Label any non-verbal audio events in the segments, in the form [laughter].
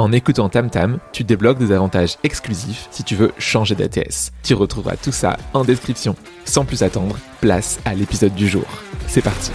En écoutant TamTam, tu débloques des avantages exclusifs si tu veux changer d'ATS. Tu retrouveras tout ça en description. Sans plus attendre, place à l'épisode du jour. C'est parti.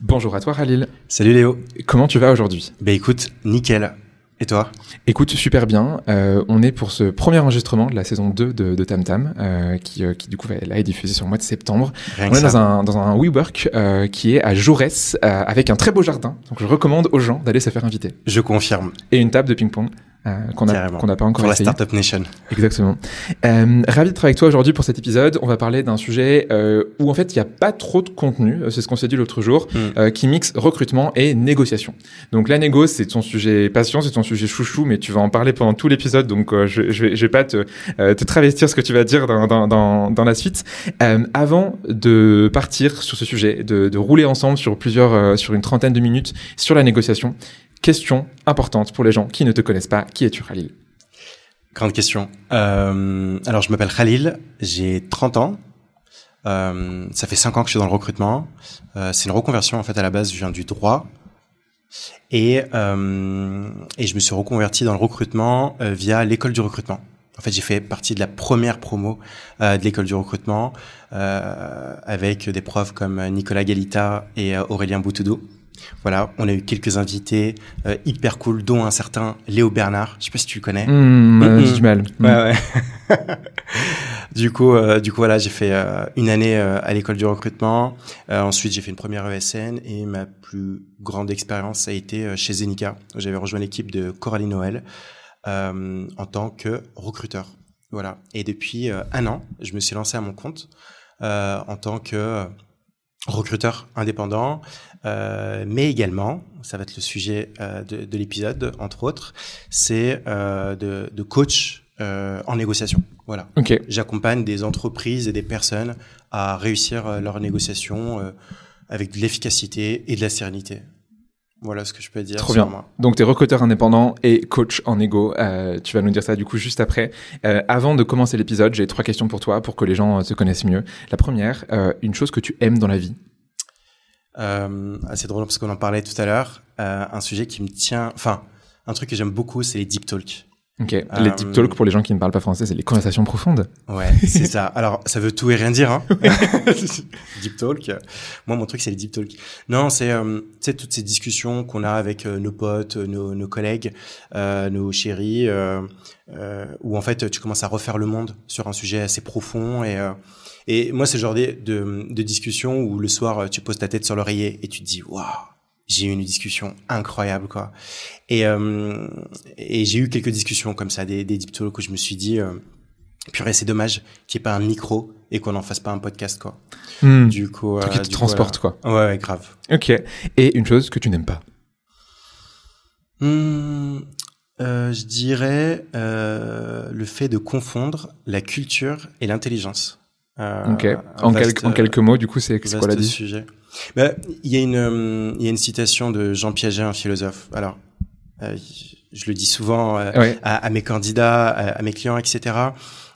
Bonjour à toi Khalil. Salut Léo. Comment tu vas aujourd'hui? Bah écoute, nickel. Et toi? Écoute, super bien. Euh, on est pour ce premier enregistrement de la saison 2 de, de Tam Tam, euh, qui, euh, qui, du coup là, est diffusé sur le mois de septembre. Rien on est dans un, dans un WeWork euh, qui est à Jaurès, euh, avec un très beau jardin. Donc je recommande aux gens d'aller se faire inviter. Je confirme. Et une table de ping-pong. Euh, qu'on n'a pas encore pour essayé. la Startup Nation. Exactement. Euh, ravi de travailler avec toi aujourd'hui pour cet épisode. On va parler d'un sujet euh, où en fait il n'y a pas trop de contenu. C'est ce qu'on s'est dit l'autre jour, Mm. euh, qui mixe recrutement et négociation. Donc la négo, c'est ton sujet passion, c'est ton sujet chouchou, mais tu vas en parler pendant tout l'épisode. Donc euh, je, je vais, je vais pas te, euh, te travestir ce que tu vas dire dans, dans, dans, dans la suite. Euh, avant de partir sur ce sujet, de, de rouler ensemble sur plusieurs, euh, sur une trentaine de minutes sur la négociation. Question importante pour les gens qui ne te connaissent pas. Qui es-tu, Khalil? Grande question. Euh, alors je m'appelle Khalil, j'ai 30 ans. Euh, ça fait 5 ans que je suis dans le recrutement. Euh, c'est une reconversion en fait à la base, je viens du droit. Et, et je me suis reconverti dans le recrutement via l'école du recrutement. En fait, j'ai fait partie de la première promo de l'école du recrutement avec des profs comme Nicolas Galita et Aurélien Boutoudou. Voilà, on a eu quelques invités euh, hyper cool, dont un certain Léo Bernard. Je sais pas si tu le connais. Mmh, euh, du mal. Ouais, ouais. [laughs] du coup, euh, du coup, voilà, j'ai fait euh, une année à l'école du recrutement. Ensuite, j'ai fait une première ESN et ma plus grande expérience a été chez Zenica. J'avais rejoint l'équipe de Coralie Noël en tant que recruteur. Voilà. Et depuis un an, je me suis lancé à mon compte en tant que recruteur indépendant, euh, mais également, ça va être le sujet euh, de, de l'épisode, entre autres, c'est euh, de, de coach en négociation. Voilà. Ok. J'accompagne des entreprises et des personnes à réussir leurs négociations euh, avec de l'efficacité et de la sérénité. Voilà ce que je peux dire Trop bien. moi. Donc, tu es recruteur indépendant et coach en égo. Euh, tu vas nous dire ça du coup juste après. Euh, avant de commencer l'épisode, j'ai trois questions pour toi pour que les gens euh, te connaissent mieux. La première, une chose que tu aimes dans la vie. Euh, c'est drôle parce qu'on en parlait tout à l'heure. Euh, un sujet qui me tient, enfin, un truc que j'aime beaucoup, c'est les deep talks. Ok. Les deep talk pour les gens qui ne parlent pas français, c'est les conversations profondes. Ouais, c'est ça. [laughs] Alors, ça veut tout et rien dire, hein. [laughs] deep talk. Moi, mon truc, c'est les deep talk. Non, c'est, euh, toutes ces discussions qu'on a avec euh, nos potes, euh, nos, nos collègues, euh, nos chéris, euh, euh, où en fait, tu commences à refaire le monde sur un sujet assez profond et, euh, et moi, c'est le genre de, de, de discussion où le soir, tu poses ta tête sur l'oreiller et tu te dis, waouh, j'ai eu une discussion incroyable, quoi. Et, euh, et j'ai eu quelques discussions comme ça, des, des deep où je me suis dit, euh, purée, c'est dommage qu'il n'y ait pas un micro et qu'on n'en fasse pas un podcast, quoi. Hmm. Du coup, truc qui euh, te transporte, quoi. Ouais, ouais, grave. Ok. Et une chose que tu n'aimes pas? Hmm, euh, je dirais euh, le fait de confondre la culture et l'intelligence. Euh, Ok. En, vaste, quelques- en quelques mots, du coup, c'est quoi la sujet. Bah, Il y a une, euh, il y a une citation de Jean Piaget, un philosophe. Alors, euh, je le dis souvent euh, Ouais. à, à mes candidats, à, à mes clients, etc.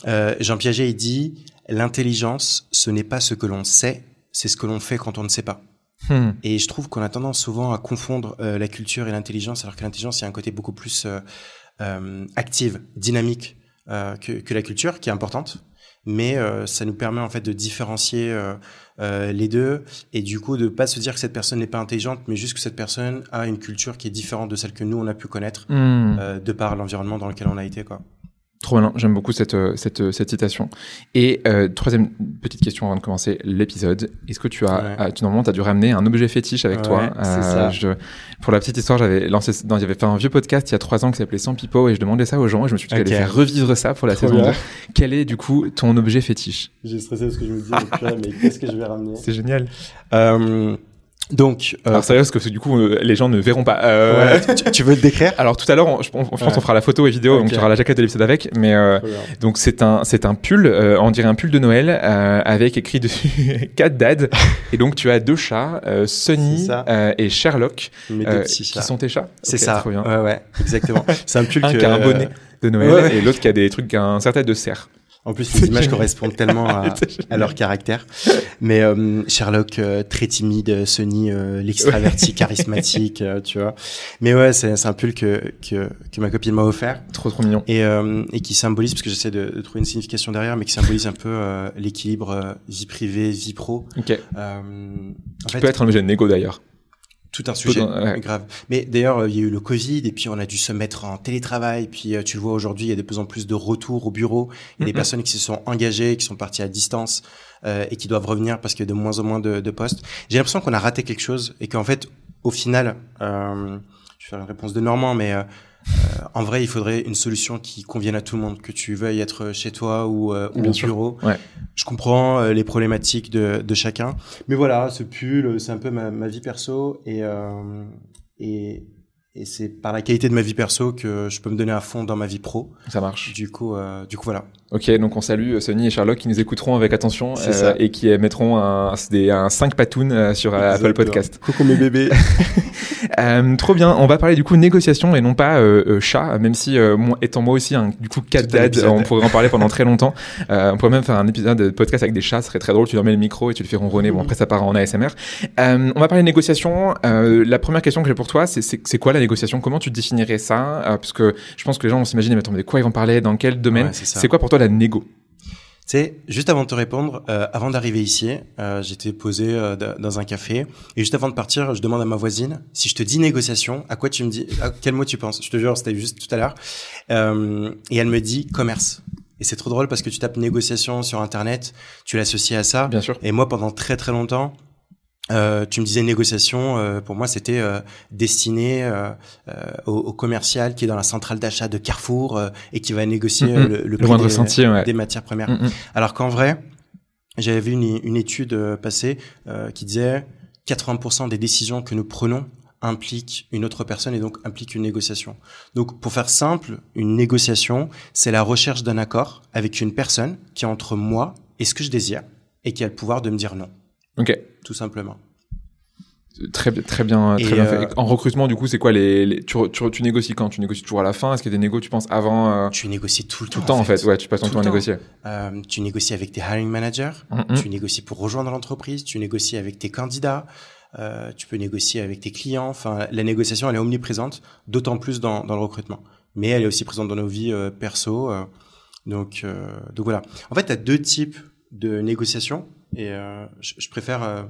Euh, Jean Piaget, il dit l'intelligence, ce n'est pas ce que l'on sait, c'est ce que l'on fait quand on ne sait pas. Hmm. Et je trouve qu'on a tendance souvent à confondre la culture et l'intelligence, alors que l'intelligence, il y a un côté beaucoup plus active, dynamique que, que la culture, qui est importante. Mais euh, ça nous permet en fait de différencier euh, euh, les deux et du coup de pas se dire que cette personne n'est pas intelligente, mais juste que cette personne a une culture qui est différente de celle que nous on a pu connaître Hmm. de par l'environnement dans lequel on a été quoi. Trop malin, j'aime beaucoup cette, euh, cette, euh, cette citation. Et euh, troisième petite question avant de commencer l'épisode. Est-ce que tu as, Ouais. ah, tu, normalement, tu as dû ramener un objet fétiche avec Ouais, toi c'est ça. je- Pour la petite histoire, j'avais lancé, non, j'avais fait un vieux podcast il y a trois ans qui s'appelait Sans Pipo et je demandais ça aux gens et je me suis dit que Ok. j'allais faire revivre ça pour la Trop saison bien. 2. Quel est du coup ton objet fétiche? J'ai stressé parce que je me disais, mais qu'est-ce que je vais ramener? [laughs] C'est génial. euh, Donc, euh, Alors sérieux, parce que du coup, euh, les gens ne verront pas. Euh, ouais, [laughs] tu, tu veux le décrire? Alors tout à l'heure, on- je, on- je pense Ouais. qu'on fera la photo et vidéo, donc Ok. tu auras la jaquette de l'épisode avec. Mais euh, donc c'est un c'est un pull, euh, on dirait un pull de Noël euh, avec écrit dessus [laughs] Cat Dad. et donc tu as deux chats, euh, Sunny euh, et Sherlock, qui chats. sont tes chats? C'est Ok, ça. Ouais, ouais, exactement. C'est un pull Un qui a un bonnet de Noël et l'autre qui a des trucs, un certain de cerf. En plus, les images correspondent tellement [laughs] à, à leur caractère. Mais euh, Sherlock, euh, très timide, Sonny, euh, l'extraverti, charismatique, euh, tu vois. Mais ouais, c'est un pull que, que, que ma copine m'a offert Trop trop mignon. et, euh, et qui symbolise, parce que j'essaie de, de trouver une signification derrière, mais qui symbolise un peu euh, l'équilibre euh, vie privée, vie pro. Ok. Euh, en Tu fait, peux être un objet de négo d'ailleurs. Tout un sujet ouais. grave. Mais d'ailleurs, euh, il y a eu le Covid et puis on a dû se mettre en télétravail. Puis euh, tu le vois aujourd'hui, il y a de plus en plus de retours au bureau. Il y a des personnes qui se sont engagées, qui sont parties à distance euh, et qui doivent revenir parce qu'il y a de moins en moins de, de postes. J'ai l'impression qu'on a raté quelque chose et qu'en fait, au final, euh, faire une réponse de Normand, mais euh, euh, en vrai, il faudrait une solution qui convienne à tout le monde, que tu veuilles être chez toi ou, euh, ou au sûr. bureau. Ouais. Je comprends les problématiques de, de chacun, mais voilà, ce pull, c'est un peu ma, ma vie perso et et, et c'est par la qualité de ma vie perso que je peux me donner à fond dans ma vie pro. Ça marche. Du coup, euh, du coup voilà. Ok, donc on salue euh, Sonny et Sherlock qui nous écouteront avec attention euh, et qui mettront un, des, un 5 patounes euh, sur euh, Apple. Podcast. Coucou mes bébés. [laughs] Euh, trop bien. On va parler du coup négociation et non pas chat, même si moi, étant moi aussi un du coup cat dad, on pourrait en parler pendant très longtemps. On pourrait même faire un épisode de podcast avec des chats, ce serait très drôle. Tu leur mets le micro et tu le fais ronronner. Bon après ça part en ASMR. On va parler de négociation. La première question que j'ai pour toi, c'est c'est quoi la négociation? Comment tu définirais ça? Parce que je pense que les gens vont s'imaginer, mais attends, mais de quoi ils vont parler? Dans quel domaine? Ouais. C'est quoi pour toi la négo Tu sais, juste avant de te répondre, euh, avant d'arriver ici, euh, j'étais posé euh, dans un café et juste avant de partir, je demande à ma voisine si je te dis négociation, à quoi tu me dis, à quel mot tu penses? Je te jure, c'était juste tout à l'heure. Et elle me dit commerce. Et c'est trop drôle parce que tu tapes négociation sur internet, tu l'associes à ça. Bien sûr. Et moi, pendant très très longtemps, euh, tu me disais négociation, euh, pour moi c'était euh, destiné euh, euh, au, au commercial qui est dans la centrale d'achat de Carrefour euh, et qui va négocier Mhm. euh, le, le prix des, sentier, ouais. des matières premières. Mm, mm. Alors qu'en vrai, j'avais vu une, une étude passée euh, qui disait 80% des décisions que nous prenons impliquent une autre personne et donc impliquent une négociation. Donc pour faire simple, une négociation, c'est la recherche d'un accord avec une personne qui est entre moi et ce que je désire et qui a le pouvoir de me dire non, Ok. Tout simplement. Très, bien- très bien, très Et, bien euh, fait. En recrutement, du coup, c'est quoi les, les- tu, tu, tu négocies quand? Tu négocies toujours à la fin? Est-ce qu'il y a des négos, tu penses, avant euh, Tu négocies tout le Tout temps. le temps, en fait. Ouais, tu passes ton temps à négocier. Euh, tu négocies avec tes hiring managers, Mm, mm. tu négocies pour rejoindre l'entreprise, tu négocies avec tes candidats, euh, tu peux négocier avec tes clients. Enfin, la négociation, elle est omniprésente, d'autant plus dans, dans le recrutement. Mais elle est aussi présente dans nos vies euh, perso. euh, donc, euh, donc voilà. En fait, tu as deux types de négociations et euh, je, je préfère euh,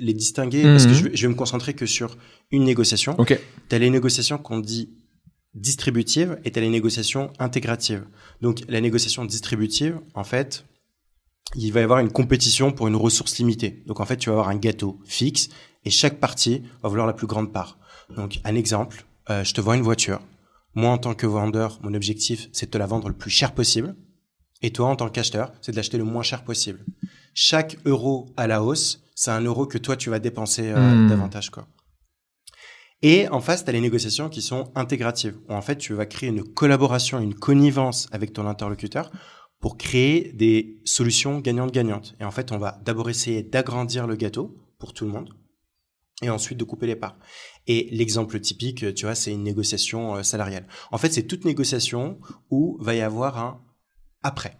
les distinguer parce que Mhm. je vais, je vais me concentrer que sur une négociation. Ok. Tu as les négociations qu'on dit distributives et tu as les négociations intégratives. Donc la négociation distributive, en fait, il va y avoir une compétition pour une ressource limitée. Donc en fait, tu vas avoir un gâteau fixe et chaque partie va vouloir la plus grande part. Donc un exemple, euh, je te vends une voiture. Moi, en tant que vendeur, mon objectif, c'est de te la vendre le plus cher possible. Et toi, en tant qu'acheteur, c'est de l'acheter le moins cher possible. Chaque euro à la hausse, c'est un euro que toi, tu vas dépenser euh, Hmm. davantage. quoi. Et en face, tu as les négociations qui sont intégratives, où en fait, tu vas créer une collaboration, une connivence avec ton interlocuteur pour créer des solutions gagnantes-gagnantes. Et en fait, on va d'abord essayer d'agrandir le gâteau pour tout le monde, et ensuite de couper les parts. Et l'exemple typique, tu vois, c'est une négociation euh, salariale. En fait, c'est toute négociation où va y avoir un après.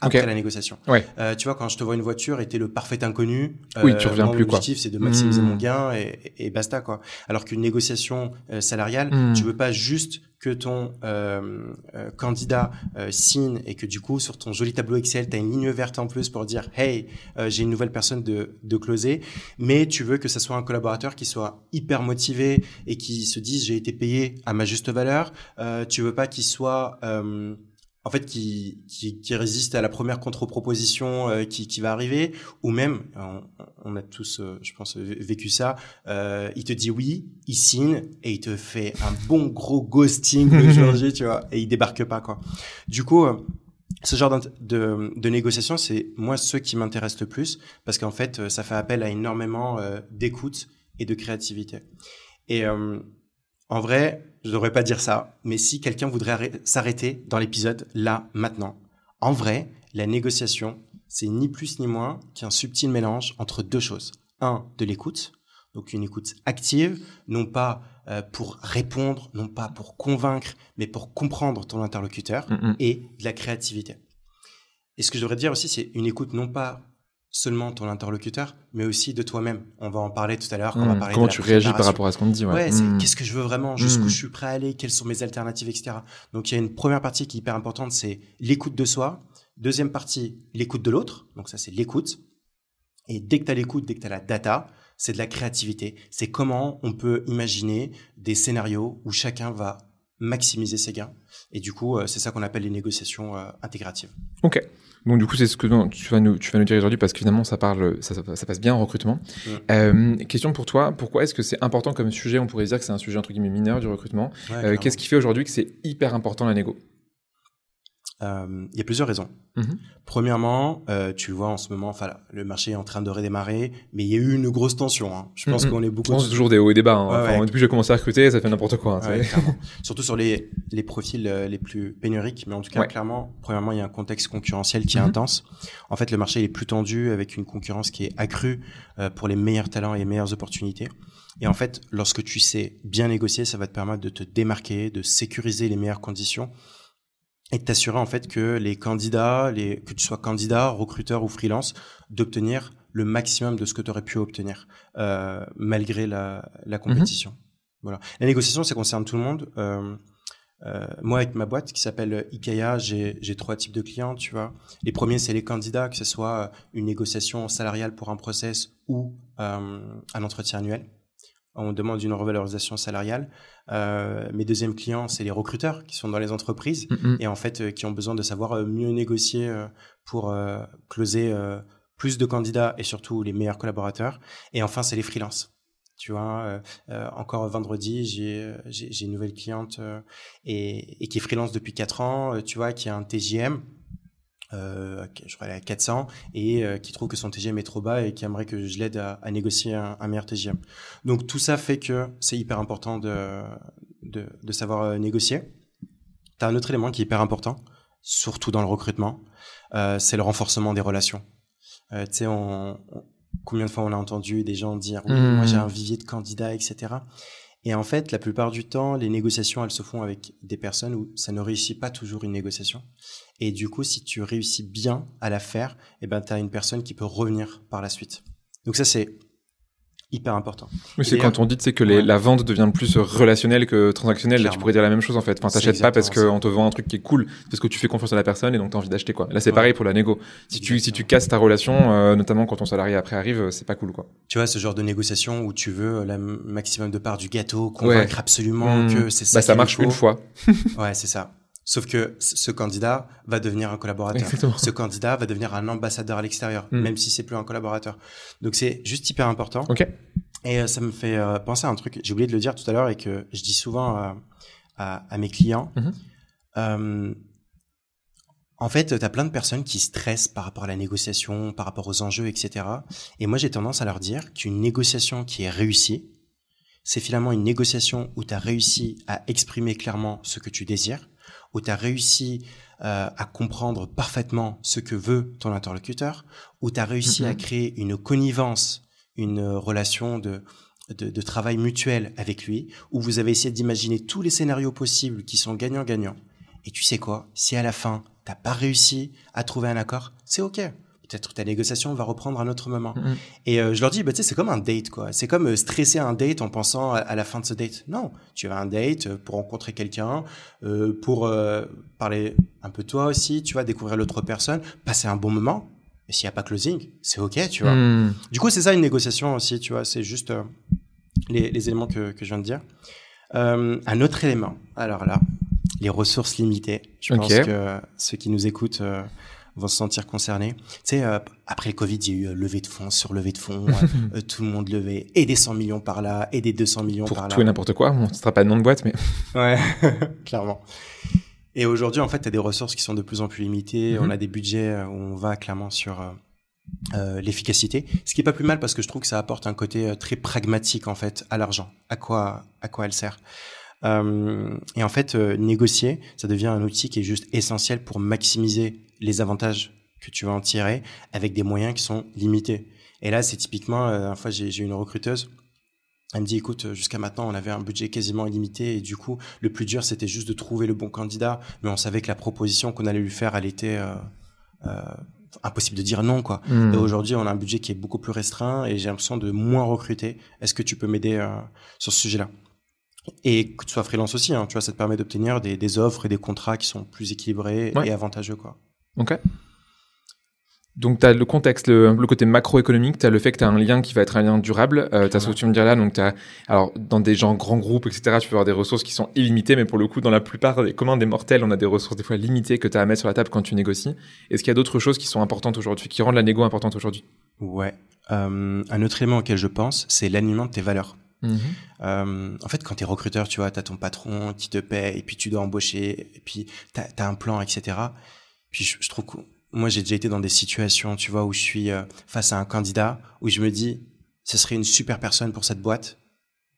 Après Ok. la négociation. Ouais. Euh, tu vois, quand je te vois une voiture et t'es le parfait inconnu, euh, Oui, tu reviens mon plus, quoi. objectif, c'est de maximiser Hmm. mon gain et, et basta, quoi. Alors qu'une négociation euh, salariale, Hmm. tu veux pas juste que ton euh, euh, candidat euh, signe et que du coup, sur ton joli tableau Excel, tu as une ligne verte en plus pour dire « Hey, euh, j'ai une nouvelle personne de, de closer », mais tu veux que ça soit un collaborateur qui soit hyper motivé et qui se dise « J'ai été payé à ma juste valeur ». Euh, tu veux pas qu'il soit... euh, en fait qui, qui, qui, résiste à la première contre-proposition euh, qui, qui va arriver ou même on, on a tous euh, je pense vécu ça euh, il te dit oui il signe et il te fait un bon gros ghosting de [laughs] jour tu vois et il débarque pas quoi. Du coup euh, ce genre de, de, de négociation c'est moi ce qui m'intéresse le plus parce qu'en fait ça fait appel à énormément d'écoute et de créativité. Et en vrai, je devrais pas dire ça, mais si quelqu'un voudrait s'arrêter dans l'épisode là, maintenant, en vrai, la négociation, c'est ni plus ni moins qu'un subtil mélange entre deux choses. Un, de l'écoute, donc une écoute active, non pas euh, pour répondre, non pas pour convaincre, mais pour comprendre ton interlocuteur, mm, et de la créativité. Et ce que je devrais dire aussi, c'est une écoute non pas seulement ton interlocuteur, mais aussi de toi-même. On va en parler tout à l'heure. Mmh. Comment tu réagis par rapport à ce qu'on te dit Ouais, ouais c'est mmh. qu'est-ce que je veux vraiment, jusqu'où mmh. je suis prêt à aller, quelles sont mes alternatives, etc. Donc il y a une première partie qui est hyper importante, c'est l'écoute de soi. Deuxième partie, l'écoute de l'autre. Donc ça, c'est l'écoute. Et dès que tu as l'écoute, dès que tu as la data, c'est de la créativité. C'est comment on peut imaginer des scénarios où chacun va maximiser ses gains. Et du coup, euh, c'est ça qu'on appelle les négociations euh, intégratives. Ok. Donc du coup, c'est ce que tu vas nous, tu vas nous dire aujourd'hui parce que finalement, ça parle, ça, ça, passe bien en recrutement. Mm. Euh, question pour toi, pourquoi est-ce que c'est important comme sujet? On pourrait dire que c'est un sujet entre guillemets mineur du recrutement. euh, Qu'est-ce qui fait aujourd'hui que c'est hyper important la négo? Euh, il y a plusieurs raisons. Mhm. Premièrement, euh, tu vois en ce moment, enfin, le marché est en train de redémarrer, mais il y a eu une grosse tension. Hein. Je pense mhm. qu'on est beaucoup. Je pense toujours des hauts et des bas. Hein. depuis que j'ai commencé à recruter, ça fait n'importe quoi. Hein, Surtout sur les, les profils euh, les plus pénuriques, mais en tout cas, clairement, premièrement, il y a un contexte concurrentiel qui est mhm. intense. En fait, le marché est plus tendu avec une concurrence qui est accrue pour les meilleurs talents et les meilleures opportunités. Et en fait, lorsque tu sais bien négocier, ça va te permettre de te démarquer, de sécuriser les meilleures conditions et de t'assurer en fait que les candidats, les, que tu sois candidat, recruteur ou freelance, d'obtenir le maximum de ce que tu aurais pu obtenir euh, malgré la, la compétition. Mhm. Voilà. La négociation, ça concerne tout le monde. Euh, euh, moi, avec ma boîte qui s'appelle Ikea, j'ai trois types de clients, tu vois. Les premiers, c'est les candidats, que ce soit une négociation salariale pour un process ou euh, un entretien annuel on demande une revalorisation salariale. Euh, mes deuxièmes clients, c'est les recruteurs qui sont dans les entreprises et en fait euh, qui ont besoin de savoir euh, mieux négocier euh, pour closer plus de candidats et surtout les meilleurs collaborateurs. Et enfin, c'est les freelances. Tu vois, encore vendredi, j'ai j'ai une nouvelle cliente et, et, qui est freelance depuis 4 ans, tu vois, qui a un TJM euh, je crois à 400 et euh, qui trouve que son TGM est trop bas et qui aimerait que je l'aide à, négocier un, meilleur TGM. Donc tout ça fait que c'est hyper important de, de, de savoir euh, négocier. Tu as un autre élément qui est hyper important, surtout dans le recrutement, euh, c'est le renforcement des relations. tu sais, on, combien de fois on a entendu des gens dire oui, moi j'ai mmh. un vivier de candidats, etc. Et en fait, la plupart du temps, les négociations, elles se font avec des personnes où ça ne réussit pas toujours une négociation. Et du coup, si tu réussis bien à la faire, eh ben, tu as une personne qui peut revenir par la suite. Donc ça, c'est hyper important. Oui, c'est quand on dit c'est que les, la vente devient plus relationnelle que transactionnelle. Là, tu pourrais dire la même chose en fait. Enfin, t'achètes pas parce qu'on te vend un truc qui est cool, parce que tu fais confiance à la personne et donc t'as envie d'acheter quoi. Là, c'est pareil pour la négo. Si tu si tu casses ta relation, euh, notamment quand ton salarié après arrive, euh, c'est pas cool quoi. Tu vois ce genre de négociation où tu veux la maximum de part du gâteau, convaincre absolument mmh. que c'est ça. Bah, ça marche une fois. ouais, c'est ça. Sauf que ce candidat va devenir un collaborateur. Ce candidat va devenir un ambassadeur à l'extérieur, mmh. même si c'est plus un collaborateur. Donc c'est juste hyper important. Ok. Et euh, ça me fait euh, penser à un truc, j'ai oublié de le dire tout à l'heure et que je dis souvent à, à, mes clients. Mhm. Euh, en fait, tu as plein de personnes qui stressent par rapport à la négociation, par rapport aux enjeux, etc. Et moi, j'ai tendance à leur dire qu'une négociation qui est réussie, c'est finalement une négociation où tu as réussi à exprimer clairement ce que tu désires, où tu as réussi euh, à comprendre parfaitement ce que veut ton interlocuteur, où tu as réussi à mhm. créer une connivence une relation de, de, de, travail mutuel avec lui, où vous avez essayé d'imaginer tous les scénarios possibles qui sont gagnants-gagnants. Et tu sais quoi? Si à la fin, t'as pas réussi à trouver un accord, c'est ok. Peut-être que ta négociation va reprendre un autre moment. Mm-hmm. Et euh, je leur dis, bah, tu sais, c'est comme un date, quoi. C'est comme euh, stresser un date en pensant à, la fin de ce date. Non, tu as un date euh, pour rencontrer quelqu'un, euh, pour parler un peu toi aussi, tu vas découvrir l'autre personne, passer un bon moment. Et s'il n'y a pas closing, c'est OK, tu vois. Hmm. Du coup, c'est ça une négociation aussi, tu vois. C'est juste les, les, éléments que, que, je viens de dire. Un autre élément, alors là, les ressources limitées. Je pense que ceux qui nous écoutent vont se sentir concernés. Tu sais, euh, après le Covid, il y a eu euh, levée de fonds sur levée de fonds, [laughs] euh, tout le monde levait, et des 100 millions par là, et des 200 millions par là. Pour tout et n'importe quoi, on ne sera pas de nom de boîte, mais... [laughs] Ouais, [laughs] clairement. Et aujourd'hui, en fait, tu as des ressources qui sont de plus en plus limitées, mm-hmm. on a des budgets où on va clairement sur... Euh, l'efficacité, ce qui est pas plus mal parce que je trouve que ça apporte un côté très pragmatique en fait à l'argent, à quoi à quoi elle sert. Euh, et en fait, négocier, ça devient un outil qui est juste essentiel pour maximiser les avantages que tu vas en tirer avec des moyens qui sont limités. Et là, c'est typiquement, euh, une fois, j'ai une recruteuse. Elle me dit, écoute, jusqu'à maintenant, on avait un budget quasiment illimité et du coup, le plus dur, c'était juste de trouver le bon candidat. Mais on savait que la proposition qu'on allait lui faire, elle était euh, euh, impossible de dire non, quoi. Hmm. Et aujourd'hui, on a un budget qui est beaucoup plus restreint et j'ai l'impression de moins recruter. Est-ce que tu peux m'aider euh, sur ce sujet-là? Et que tu sois freelance aussi, hein, tu vois, ça te permet d'obtenir des, des, offres et des contrats qui sont plus équilibrés et avantageux, quoi. Ok. Donc, tu as le contexte, le, côté macroéconomique, tu as le fait que tu as un lien qui va être un lien durable. Euh, tu as ce que tu me dire là. Donc, as, alors, dans des gens grands groupes, etc., tu peux avoir des ressources qui sont illimitées, mais pour le coup, dans la plupart des communs des mortels, on a des ressources des fois limitées que tu as à mettre sur la table quand tu négocies. Est-ce qu'il y a d'autres choses qui sont importantes aujourd'hui, qui rendent la négo importante aujourd'hui? Ouais. Euh, un autre élément auquel je pense, c'est l'alignement de tes valeurs. Mm-hmm. Euh, en fait, quand tu es recruteur, tu vois, tu as ton patron qui te paie, et puis tu dois embaucher, et puis tu as, un plan, etc. Puis je, trouve que moi, j'ai déjà été dans des situations, tu vois, où je suis euh, face à un candidat, où je me dis, ce serait une super personne pour cette boîte,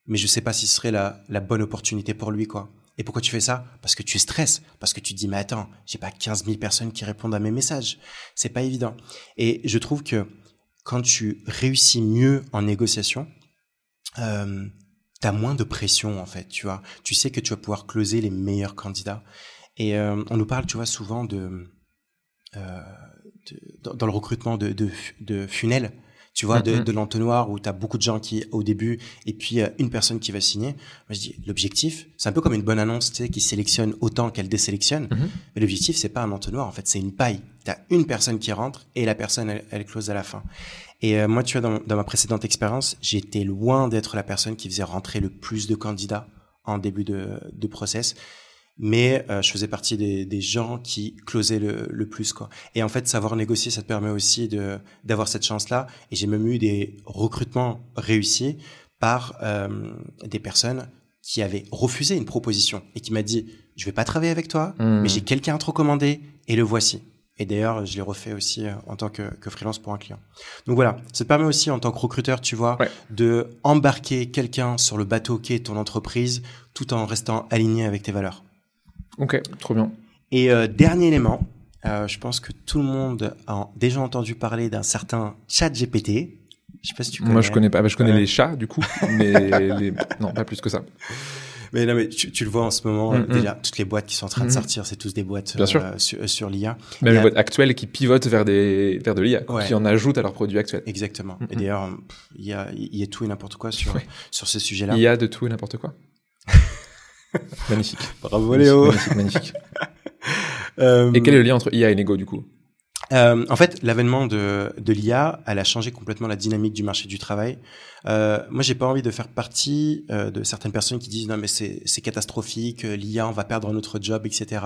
mais je sais pas si ce serait la, la bonne opportunité pour lui, quoi. Et pourquoi tu fais ça? Parce que tu stresses, parce que tu dis, mais attends, j'ai pas 15 000 personnes qui répondent à mes messages. C'est pas évident. Et je trouve que quand tu réussis mieux en négociation, euh, as moins de pression, en fait, tu vois. Tu sais que tu vas pouvoir closer les meilleurs candidats. Et euh, on nous parle, tu vois, souvent de euh, dans le recrutement de, de, de funnels, tu vois, de, mm-hmm. de l'entonnoir où tu as beaucoup de gens qui au début et puis euh, une personne qui va signer. Moi je dis l'objectif, c'est un peu comme une bonne annonce, tu sais, qui sélectionne autant qu'elle désélectionne. Mm-hmm. Mais l'objectif c'est pas un entonnoir, en fait, c'est une paille. Tu as une personne qui rentre et la personne elle, elle close à la fin. Et euh, moi, tu vois, dans, dans ma précédente expérience, j'étais loin d'être la personne qui faisait rentrer le plus de candidats en début de, de process mais euh, je faisais partie des, des gens qui closaient le, le, plus quoi. Et en fait, savoir négocier, ça te permet aussi de d'avoir cette chance-là. Et j'ai même eu des recrutements réussis par euh, des personnes qui avaient refusé une proposition et qui m'a dit je vais pas travailler avec toi, hmm. mais j'ai quelqu'un à te recommander et le voici. Et d'ailleurs, je l'ai refait aussi euh, en tant que, que, freelance pour un client. Donc voilà, ça te permet aussi en tant que recruteur, tu vois, de embarquer quelqu'un sur le bateau qui est ton entreprise, tout en restant aligné avec tes valeurs. Ok, trop bien. Et euh, dernier élément, euh, je pense que tout le monde a déjà entendu parler d'un certain chat GPT. Je sais pas si tu connais. Moi, je connais pas. Bah, je connais les chats, du coup, mais [laughs] les... non, pas plus que ça. Mais non, mais tu, tu le vois en ce moment, mm, mm. déjà, toutes les boîtes qui sont en train de mm, sortir, c'est tous des boîtes Bien sûr. Euh, sur, sur l'IA. Même les boîtes actuelles qui pivotent vers des vers de l'IA, qui en ajoutent à leurs produits actuels. Exactement. Et d'ailleurs, il y a, y a tout et n'importe quoi sur, sur ce sujet-là. Il y a de tout et n'importe quoi. [laughs] magnifique. Bravo Léo. Magnifique, magnifique. [laughs] Euh, et quel est le lien entre IA et Nego du coup? Euh, en fait, l'avènement de, de l'IA, elle a changé complètement la dynamique du marché du travail. Euh, moi, j'ai pas envie de faire partie euh, de certaines personnes qui disent non mais c'est catastrophique, euh, l'IA, on va perdre notre job, etc.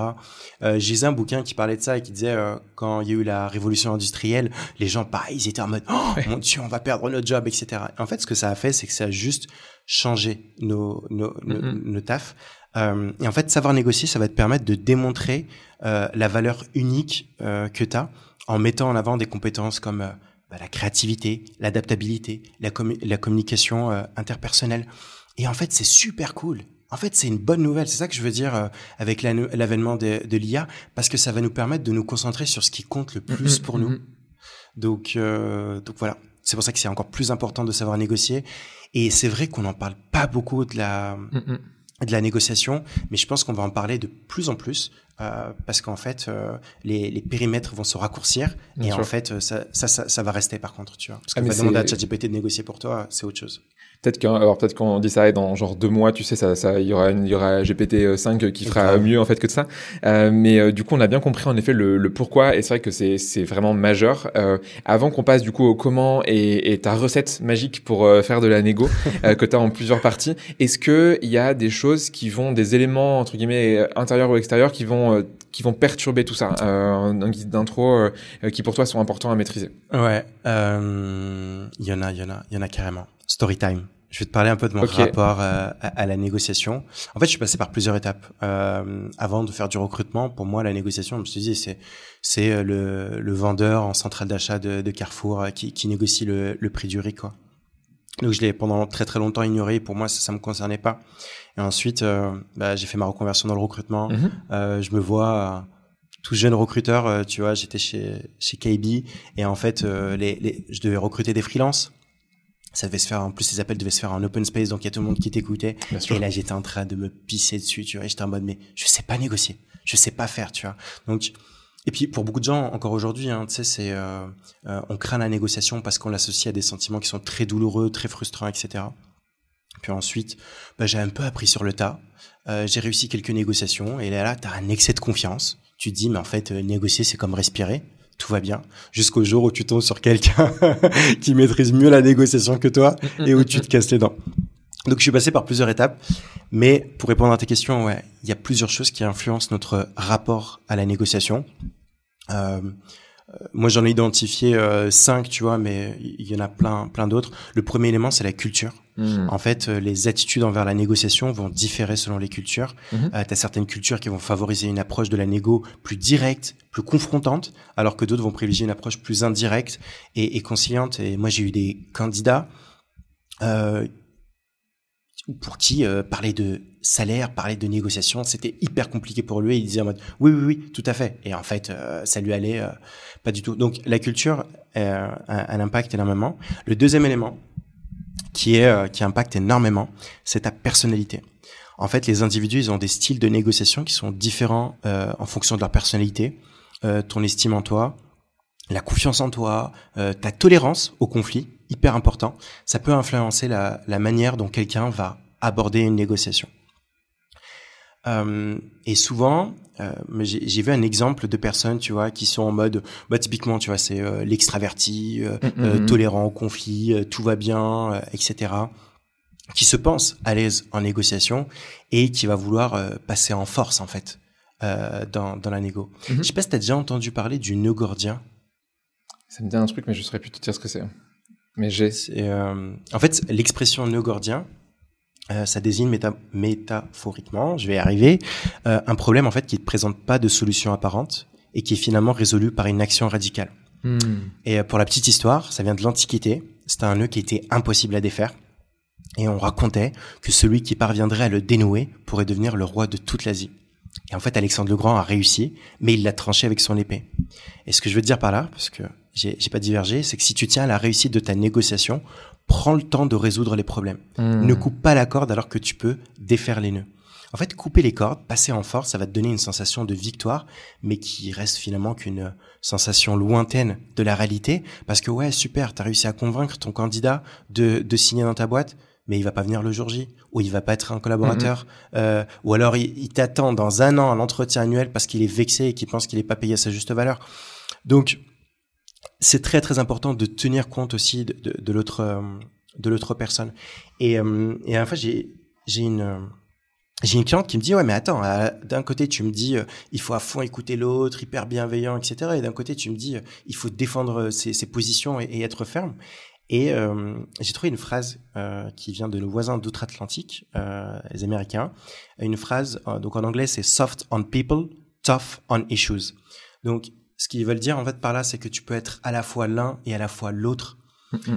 Euh, J'ai un bouquin qui parlait de ça et qui disait euh, quand il y a eu la révolution industrielle, les gens pareil, ils étaient en mode oh mon dieu, on va perdre notre job, etc. En fait, ce que ça a fait, c'est que ça a juste changé nos nos, nos, mm-hmm. nos tafs. Euh, et en fait, savoir négocier, ça va te permettre de démontrer euh, la valeur unique euh, que tu as en mettant en avant des compétences comme euh, bah, la créativité, l'adaptabilité, la, la, communication euh, interpersonnelle. Et en fait, c'est super cool. En fait, c'est une bonne nouvelle. C'est ça que je veux dire euh, avec l'avènement de, de l'IA, parce que ça va nous permettre de nous concentrer sur ce qui compte le mm, plus pour nous. Mm, donc, donc voilà. C'est pour ça que c'est encore plus important de savoir négocier. Et c'est vrai qu'on n'en parle pas beaucoup de la de la négociation, mais je pense qu'on va en parler de plus en plus euh, parce qu'en fait, euh, les, les, périmètres vont se raccourcir et en fait, ça, ça, ça, ça, va rester par contre, tu vois. Parce qu'on ah, va demander à ChatGPT de négocier pour toi, c'est autre chose. Peut-être peut-être qu'on dit ça et dans genre deux mois, tu sais, ça, ça, il y aura, il y aura GPT 5 qui fera mieux en fait que ça. Euh, mais euh, du coup, on a bien compris en effet le, le pourquoi et c'est vrai que c'est, c'est vraiment majeur. Euh, avant qu'on passe du coup au comment et, et ta recette magique pour euh, faire de la négo [laughs] que tu as en plusieurs parties, est-ce que il y a des choses qui vont, des éléments entre guillemets intérieurs ou extérieurs qui vont qui vont perturber tout ça? Euh, Un guide d'intro qui pour toi sont importants à maîtriser Ouais, il y en a, il y en a, il y en a carrément. Story time. Je vais te parler un peu de mon rapport euh, à, la négociation. En fait, je suis passé par plusieurs étapes. Euh, avant de faire du recrutement, pour moi, la négociation, je me suis dit, c'est c'est euh, le, le vendeur en centrale d'achat de, de, Carrefour qui, qui négocie le, le, prix du riz, quoi. Donc, je l'ai pendant très très longtemps ignoré. Pour moi, ça, ça me concernait pas. Et ensuite, euh, bah, j'ai fait ma reconversion dans le recrutement. Mm-hmm. je me vois tout jeune recruteur. tu vois, j'étais chez chez KB et en fait, les, les, je devais recruter des freelances ça devait se faire en plus ces appels devaient se faire en open space donc il y a tout le monde qui t'écoutait. Et là j'étais en train de me pisser dessus tu vois j'étais en mode mais je sais pas négocier. Je sais pas faire tu vois. Donc et puis pour beaucoup de gens encore aujourd'hui hein, tu sais c'est euh, euh, on craint la négociation parce qu'on l'associe à des sentiments qui sont très douloureux très frustrants etc puis ensuite bah, j'ai un peu appris sur le tas. Euh, j'ai réussi quelques négociations et là là t'as un excès de confiance. Tu te dis mais en fait euh, négocier c'est comme respirer tout va bien, jusqu'au jour où tu tombes sur quelqu'un [laughs] qui maîtrise mieux la négociation que toi et où tu te casses les dents. Donc je suis passé par plusieurs étapes, mais pour répondre à tes questions, ouais, il y a plusieurs choses qui influencent notre rapport à la négociation. Euh, euh, moi, j'en ai identifié euh, cinq, tu vois, mais il y en a plein, plein d'autres. Le premier élément, c'est la culture. Hmm. En fait, euh, les attitudes envers la négociation vont différer selon les cultures. Mm tu as certaines cultures qui vont favoriser une approche de la négo plus directe, plus confrontante, alors que d'autres vont privilégier une approche plus indirecte et, et conciliante. Et moi, j'ai eu des candidats euh, pour qui euh, parler de salaire, parler de négociation, c'était hyper compliqué pour lui. Il disait en mode oui, oui, oui, tout à fait. Et en fait, euh, ça lui allait euh, pas du tout. Donc la culture a un impact énormément. Le deuxième élément qui est qui impacte énormément, c'est ta personnalité. En fait, les individus, ils ont des styles de négociation qui sont différents en fonction de leur personnalité, ton estime en toi, la confiance en toi, ta tolérance au conflit hyper important. Ça peut influencer la, la manière dont quelqu'un va aborder une négociation. Euh, et souvent, euh, j'ai vu un exemple de personnes, tu vois, qui sont en mode, bah typiquement, tu vois, c'est euh, l'extraverti, mm, mm, mm. tolérant au conflit, tout va bien, etc. Qui se pense à l'aise en négociation et qui va vouloir passer en force en fait dans, dans la négo. Mm-hmm. Je sais pas si t'as déjà entendu parler du nœud gordien. Ça me dit un truc, mais je saurais plus te dire ce que c'est. Mais j'ai. En fait, l'expression nœud gordien, euh, ça désigne méta métaphoriquement, je vais y arriver, euh, un problème en fait qui ne présente pas de solution apparente et qui est finalement résolu par une action radicale. Hmm. Et euh, pour la petite histoire, ça vient de l'Antiquité. C'était un nœud qui était impossible à défaire. Et on racontait que celui qui parviendrait à le dénouer pourrait devenir le roi de toute l'Asie. Et en fait, Alexandre le Grand a réussi, mais il l'a tranché avec son épée. Et ce que je veux dire par là, parce que j'ai pas divergé, c'est que si tu tiens à la réussite de ta négociation, prends le temps de résoudre les problèmes. Hmm. Ne coupe pas la corde alors que tu peux défaire les nœuds. En fait, couper les cordes, passer en force, ça va te donner une sensation de victoire, mais qui reste finalement qu'une sensation lointaine de la réalité. Parce que ouais, super, t'as réussi à convaincre ton candidat de, de signer dans ta boîte, mais il va pas venir le jour J, ou il va pas être un collaborateur, hmm. euh, ou alors il, il t'attend dans un an à l'entretien annuel parce qu'il est vexé et qu'il pense qu'il est pas payé à sa juste valeur. Donc, c'est très très important de tenir compte aussi de, l'autre euh, de l'autre personne. Et, euh, et à la j'ai une j'ai une cliente qui me dit ouais mais attends euh, d'un côté tu me dis il faut à fond écouter l'autre hyper bienveillant etc et d'un côté tu me dis il faut défendre ses, positions et, et, être ferme. Et j'ai trouvé une phrase qui vient de nos voisins d'outre-Atlantique les Américains. Une phrase donc en anglais c'est soft on people tough on issues. Donc ce qu'ils veulent dire en fait par là, c'est que tu peux être à la fois l'un et à la fois l'autre.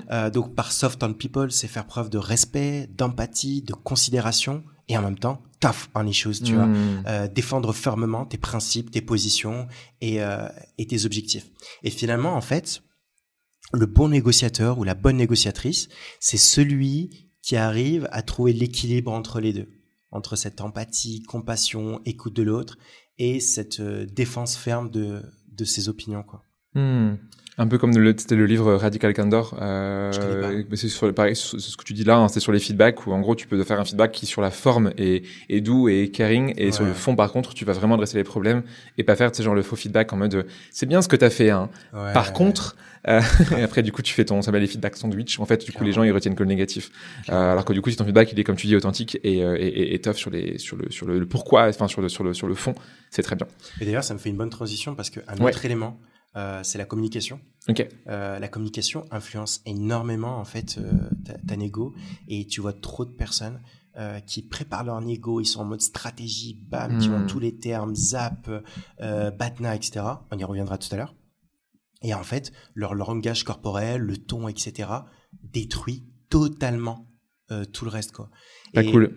Euh, donc par soft on people, c'est faire preuve de respect, d'empathie, de considération et en même temps tough on issues, tu vois, mm. euh, défendre fermement tes principes, tes positions et, euh, et tes objectifs. Et finalement, en fait, le bon négociateur ou la bonne négociatrice, c'est celui qui arrive à trouver l'équilibre entre les deux, entre cette empathie, compassion, écoute de l'autre et cette défense ferme de de ses opinions, quoi. Hmm. Un peu comme le, c'était le livre Radical Candor. Euh, c'est sur pareil, c'est ce que tu dis là, hein, c'est sur les feedbacks où en gros tu peux faire un feedback qui sur la forme est, est doux et caring et sur le fond par contre tu vas vraiment adresser les problèmes et pas faire tu sais, genre le faux feedback en mode c'est bien ce que t'as fait. Hein. par contre, euh, [laughs] et après du coup tu fais ton ça s'appelle les feedback sandwich. En fait du coup les gens ils retiennent que le négatif. Euh, alors que du coup si ton feedback il est comme tu dis authentique et, euh, et, et, et tough sur les sur le sur le, pourquoi, enfin sur le sur le sur le fond, c'est très bien. Et d'ailleurs ça me fait une bonne transition parce que un autre élément euh, c'est la communication. Okay. Euh, la communication influence énormément en fait euh, ta, ta, négo et tu vois trop de personnes euh, qui préparent leur négo, ils sont en mode stratégie, bam, qui ont hmm. tous les termes, zap, euh, batna, etc. On y reviendra tout à l'heure. Et en fait, leur, leur, langage corporel, le ton, etc. détruit totalement euh, tout le reste quoi. Pas cool.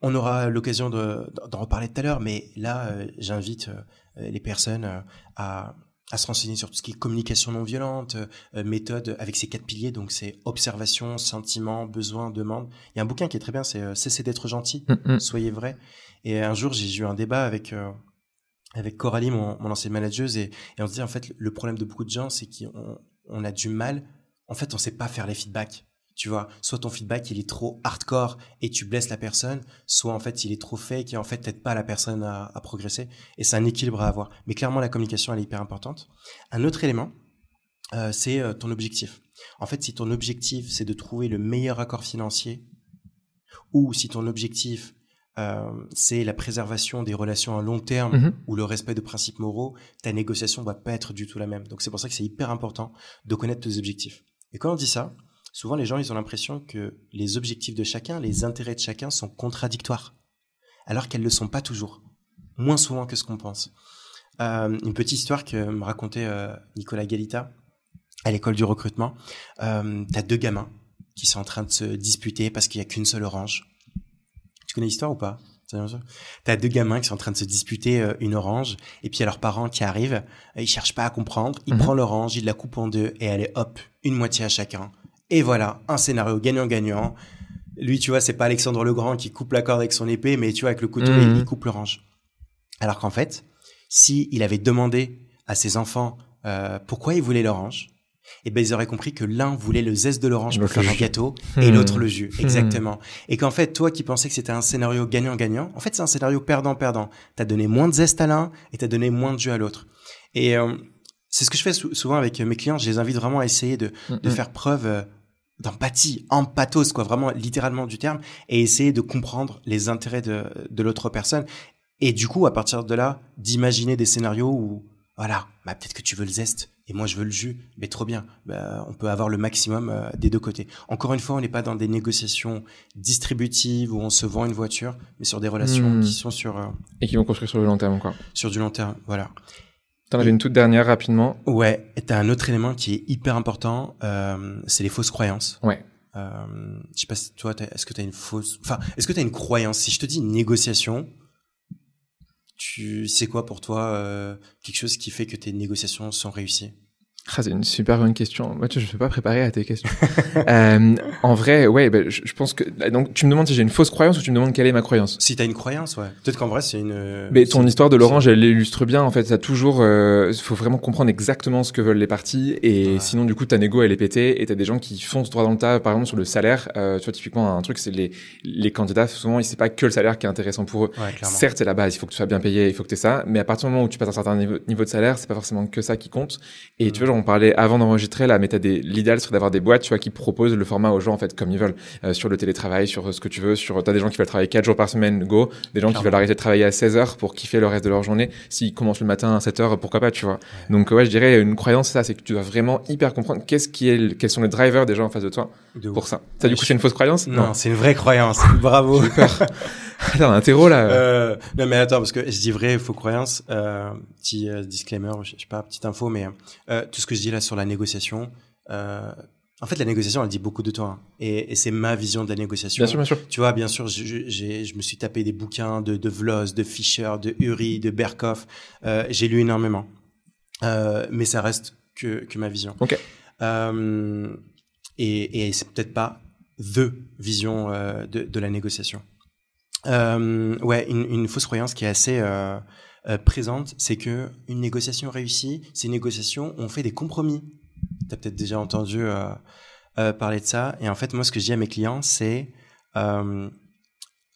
On aura l'occasion d'en reparler tout à l'heure, mais là, j'invite les personnes à à se renseigner sur tout ce qui est communication non violente, euh, méthode avec ces quatre piliers, donc c'est observation, sentiment, besoin, demande. Il y a un bouquin qui est très bien, c'est euh, Cessez d'être gentil, mm, mm. soyez vrai. Et un jour, j'ai eu un débat avec euh, avec Coralie, mon, mon ancienne manageuse, et, et, on se dit en fait le problème de beaucoup de gens, c'est qu'on on a du mal, en fait, on sait pas faire les feedbacks. Tu vois, soit ton feedback il est trop hardcore et tu blesses la personne, soit en fait il est trop fake et en fait t'aides pas la personne à, à progresser. Et c'est un équilibre à avoir. Mais clairement la communication elle est hyper importante. Un autre élément, euh, c'est euh, ton objectif. En fait, si ton objectif c'est de trouver le meilleur accord financier, ou si ton objectif euh, c'est la préservation des relations à long terme mm-hmm. ou le respect de principes moraux, ta négociation va pas être du tout la même. Donc c'est pour ça que c'est hyper important de connaître tes objectifs. Et quand on dit ça, souvent les gens ils ont l'impression que les objectifs de chacun, les intérêts de chacun sont contradictoires, alors qu'elles ne le sont pas toujours, moins souvent que ce qu'on pense. Euh, une petite histoire que me racontait euh, Nicolas Galita à l'école du recrutement. Euh, T'as deux gamins qui sont en train de se disputer parce qu'il y a qu'une seule orange. Tu connais l'histoire ou pas? T'as deux gamins qui sont en train de se disputer euh, une orange, et puis il y a leurs parents qui arrivent, ils cherchent pas à comprendre, ils mhm. prennent l'orange, ils la coupent en deux, et allez hop, une moitié à chacun. Et voilà, un scénario gagnant-gagnant. Lui, tu vois, c'est pas Alexandre le Grand qui coupe la corde avec son épée, mais tu vois, avec le couteau, il, mhm. coupe l'orange. Alors qu'en fait, si il avait demandé à ses enfants euh, pourquoi ils voulaient l'orange, eh ben ils auraient compris que l'un voulait le zeste de l'orange pour faire un gâteau et hmm. l'autre le jus. Hmm. Exactement. Et qu'en fait, toi qui pensais que c'était un scénario gagnant-gagnant, en fait, c'est un scénario perdant-perdant. T'as donné moins de zeste à l'un et t'as donné moins de jus à l'autre. Et euh, c'est ce que je fais souvent avec mes clients. Je les invite vraiment à essayer de, hmm, de faire preuve d'empathie, empathos, quoi, vraiment littéralement du terme, et essayer de comprendre les intérêts de, de l'autre personne. Et du coup, à partir de là, d'imaginer des scénarios où, voilà, bah, peut-être que tu veux le zeste, et moi je veux le jus, mais trop bien. Bah, on peut avoir le maximum euh, des deux côtés. Encore une fois, on n'est pas dans des négociations distributives où on se vend une voiture, mais sur des relations hmm. qui sont sur... Euh, et qui vont construire sur du long terme encore. Sur du long terme, voilà. T'en avais une toute dernière rapidement. Ouais, et t'as un autre élément qui est hyper important, euh, c'est les fausses croyances. Ouais. Euh, je sais pas si toi, est-ce que t'as une fausse, enfin, est-ce que t'as une croyance? Si je te dis négociation, tu sais quoi pour toi euh, quelque chose qui fait que tes négociations sont réussies? Ah, c'est une super bonne question. Moi, je ne suis pas préparé à tes questions. [laughs] euh, en vrai, ouais, bah, je, je, pense que donc tu me demandes si j'ai une fausse croyance ou tu me demandes quelle est ma croyance. Si tu as une croyance, ouais. Peut-être qu'en vrai c'est une. Mais ton histoire de l'orange, elle l'illustre bien. En fait, ça toujours. Il euh, faut vraiment comprendre exactement ce que veulent les parties et sinon du coup ta négo elle est pétée et t'as des gens qui foncent droit dans le tas. Par exemple sur le salaire, euh, tu vois typiquement un truc, c'est les les candidats souvent ils c'est pas que le salaire qui est intéressant pour eux. Ouais, Certes, c'est la base. Il faut que tu sois bien payé, il faut que tu ça. Mais à partir du moment où tu passes un certain niveau, niveau de salaire, c'est pas forcément que ça qui compte. Et tu vois, genre, on parlait avant d'enregistrer la méthode l'idéal serait d'avoir des boîtes tu vois qui proposent le format aux gens en fait comme ils veulent. Euh, sur le télétravail sur ce que tu veux sur t'as des gens qui veulent travailler 4 jours par semaine go. Des gens qui veulent arrêter de travailler à 16 heures pour kiffer le reste de leur journée. S'ils commencent le matin à 7 heures pourquoi pas tu vois. Donc ouais je dirais une croyance ça c'est que tu dois vraiment hyper comprendre qu'est-ce qui est quels sont les drivers des gens en face de toi de pour ça. Ça du coup c'est une fausse croyance non, non. c'est une vraie croyance. [laughs] Bravo. Attends, un terreau là. Euh, non mais attends parce que je dis vrai faux croyance. Euh, petit disclaimer, je sais pas, petite info, mais tout ce que je dis là sur la négociation. Euh, en fait, la négociation, elle dit beaucoup de toi, hein, et, et c'est ma vision de la négociation. Bien sûr, bien sûr. Tu vois, bien sûr, je, me suis tapé des bouquins de, de Vlos, de Fischer, de Uri, de Berkoff. Euh, j'ai lu énormément, euh, mais ça reste que, que ma vision. Ok. Euh, et, et c'est peut-être pas the vision de, de la négociation. Ouais, une, une, fausse croyance qui est assez, euh, présente, c'est que une négociation réussie, c'est une négociation où on fait des compromis. Tu as peut-être déjà entendu euh, euh, parler de ça. Et en fait, moi, ce que je dis à mes clients, c'est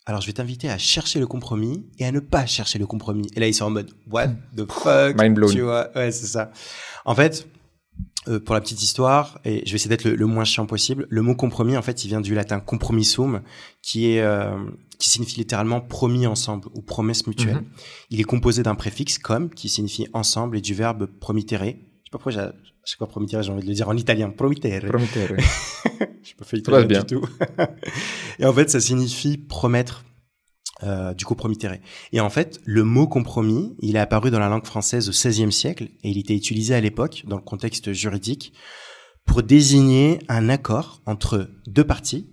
alors je vais t'inviter à chercher le compromis et à ne pas chercher le compromis. Et là, ils sont en mode What the fuck? Mind blown. Tu vois? Ouais, c'est ça. En fait, euh, pour la petite histoire, et je vais essayer d'être le, le moins chiant possible, le mot compromis, en fait, il vient du latin compromissum, qui est euh, qui signifie littéralement promis ensemble ou promesse mutuelle. Mhm. Il est composé d'un préfixe comme, qui signifie ensemble, et du verbe promittere. Je sais pas pourquoi j'ai, à chaque fois promittere, j'ai envie de le dire en italien, promittere. Prometteur, ouais. [laughs] Je suis pas fait italien du tout. [laughs] et en fait, ça signifie promettre, euh, du coup promittere. Et en fait, le mot compromis, il est apparu dans la langue française au XVIe siècle et il était utilisé à l'époque dans le contexte juridique pour désigner un accord entre deux parties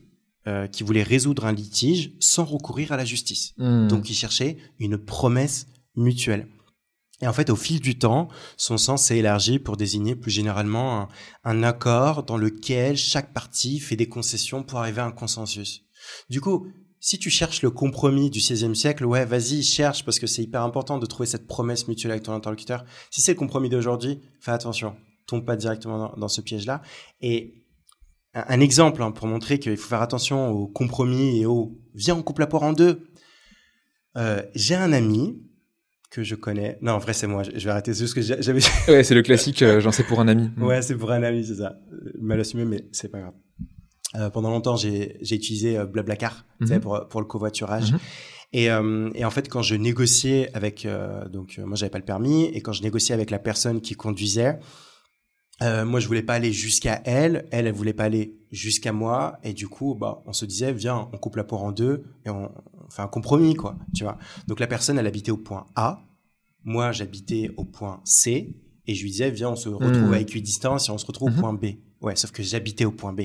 euh, qui voulaient résoudre un litige sans recourir à la justice. Hmm. Donc, ils cherchaient une promesse mutuelle. Et en fait, au fil du temps, son sens s'est élargi pour désigner plus généralement un, un accord dans lequel chaque partie fait des concessions pour arriver à un consensus. Du coup, si tu cherches le compromis du XVIe siècle, ouais, vas-y, cherche parce que c'est hyper important de trouver cette promesse mutuelle avec ton interlocuteur. Si c'est le compromis d'aujourd'hui, fais attention, tombe pas directement dans, dans ce piège-là. Et un, un exemple hein, pour montrer qu'il faut faire attention au compromis et au viens on coupe la poire en deux. Euh, J'ai un ami que je connais. Non, en vrai, c'est moi. Je vais arrêter. C'est juste que j'avais. Ouais, c'est le classique, euh, j'en sais pour un ami. Ouais, c'est pour un ami, c'est ça. Mal assumé, mais c'est pas grave. Euh, pendant longtemps, j'ai utilisé euh, Blablacar sais, Mhm. pour, pour le covoiturage. Mhm. Et, euh, et en fait, quand je négociais avec, euh, donc euh, moi j'avais pas le permis, et quand je négociais avec la personne qui conduisait, euh, moi je voulais pas aller jusqu'à elle, elle elle voulait pas aller jusqu'à moi, et du coup bah on se disait viens on coupe la poire en deux et on, on fait un compromis quoi, tu vois. Donc la personne elle habitait au point A, moi j'habitais au point C, et je lui disais viens on se retrouve Mhm. à équidistance et on se retrouve Mhm. au point B. Ouais, sauf que j'habitais au point B.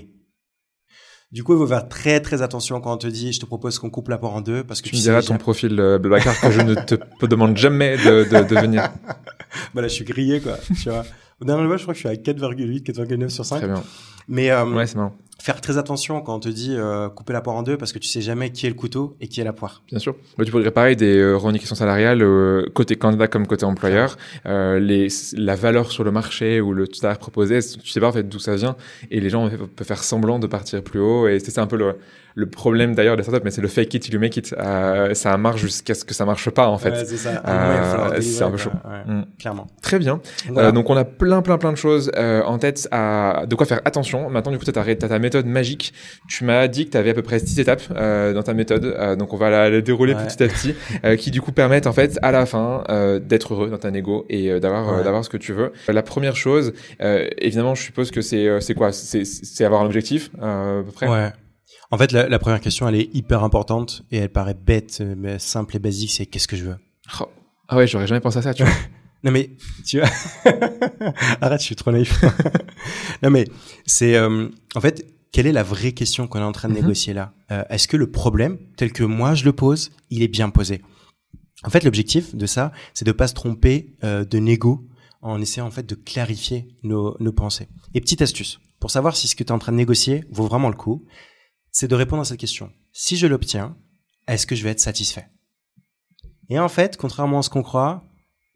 Du coup, il faut faire très très attention quand on te dit je te propose qu'on coupe la poire en deux parce que Tu me sais diras ton profil euh, Blablacar que je ne te [laughs] demande jamais de, de, de venir. [laughs] bah là, je suis grillé, quoi. tu vois. Au dernier mois, je crois que je suis à 4,8, 4,9 sur 5. Très bien. Mais euh, Ouais, c'est marrant. Faire très attention quand on te dit euh, couper la poire en deux parce que tu sais jamais qui est le couteau et qui est la poire. Bien sûr. Bah, tu pourrais pareil des euh, revendications salariales euh, côté candidat comme côté employeur. Euh, les, la valeur sur le marché ou le salaire proposé, tu sais pas en fait d'où ça vient et les gens peuvent faire semblant de partir plus haut et c'est un peu le, le problème d'ailleurs des startups, mais c'est le fake it you make it. Ça marche jusqu'à ce que ça marche pas en fait. Ouais, c'est ça. Un c'est peu chaud. Ouais, Mm. Clairement. Très bien. Voilà. Donc on a plein plein plein de choses en tête à de quoi faire attention. Maintenant du coup tu as ta, ta méthode magique. Tu m'as dit que tu avais à peu près six étapes euh, dans ta méthode. Euh, donc on va la, la dérouler Ouais. petit à petit euh, qui du coup permettent en fait à la fin d'être heureux dans ta négo et d'avoir Ouais. d'avoir ce que tu veux. La première chose évidemment je suppose que c'est c'est quoi? C'est avoir un objectif à peu près? Ouais. En fait, la, la première question, elle est hyper importante et elle paraît bête, mais simple et basique, c'est qu'est-ce que je veux? Oh. Ah ouais, j'aurais jamais pensé à ça, tu vois. [laughs] Non mais tu vois, [laughs] arrête, je suis trop naïf. [laughs] non mais c'est euh, en fait quelle est la vraie question qu'on est en train de Mhm. négocier là? Euh, Est-ce que le problème tel que moi je le pose, il est bien posé? En fait, l'objectif de ça, c'est de pas se tromper euh, de négo en essayant en fait de clarifier nos, nos pensées. Et petite astuce pour savoir si ce que tu es en train de négocier vaut vraiment le coup, c'est de répondre à cette question. Si je l'obtiens, est-ce que je vais être satisfait? Et en fait, contrairement à ce qu'on croit,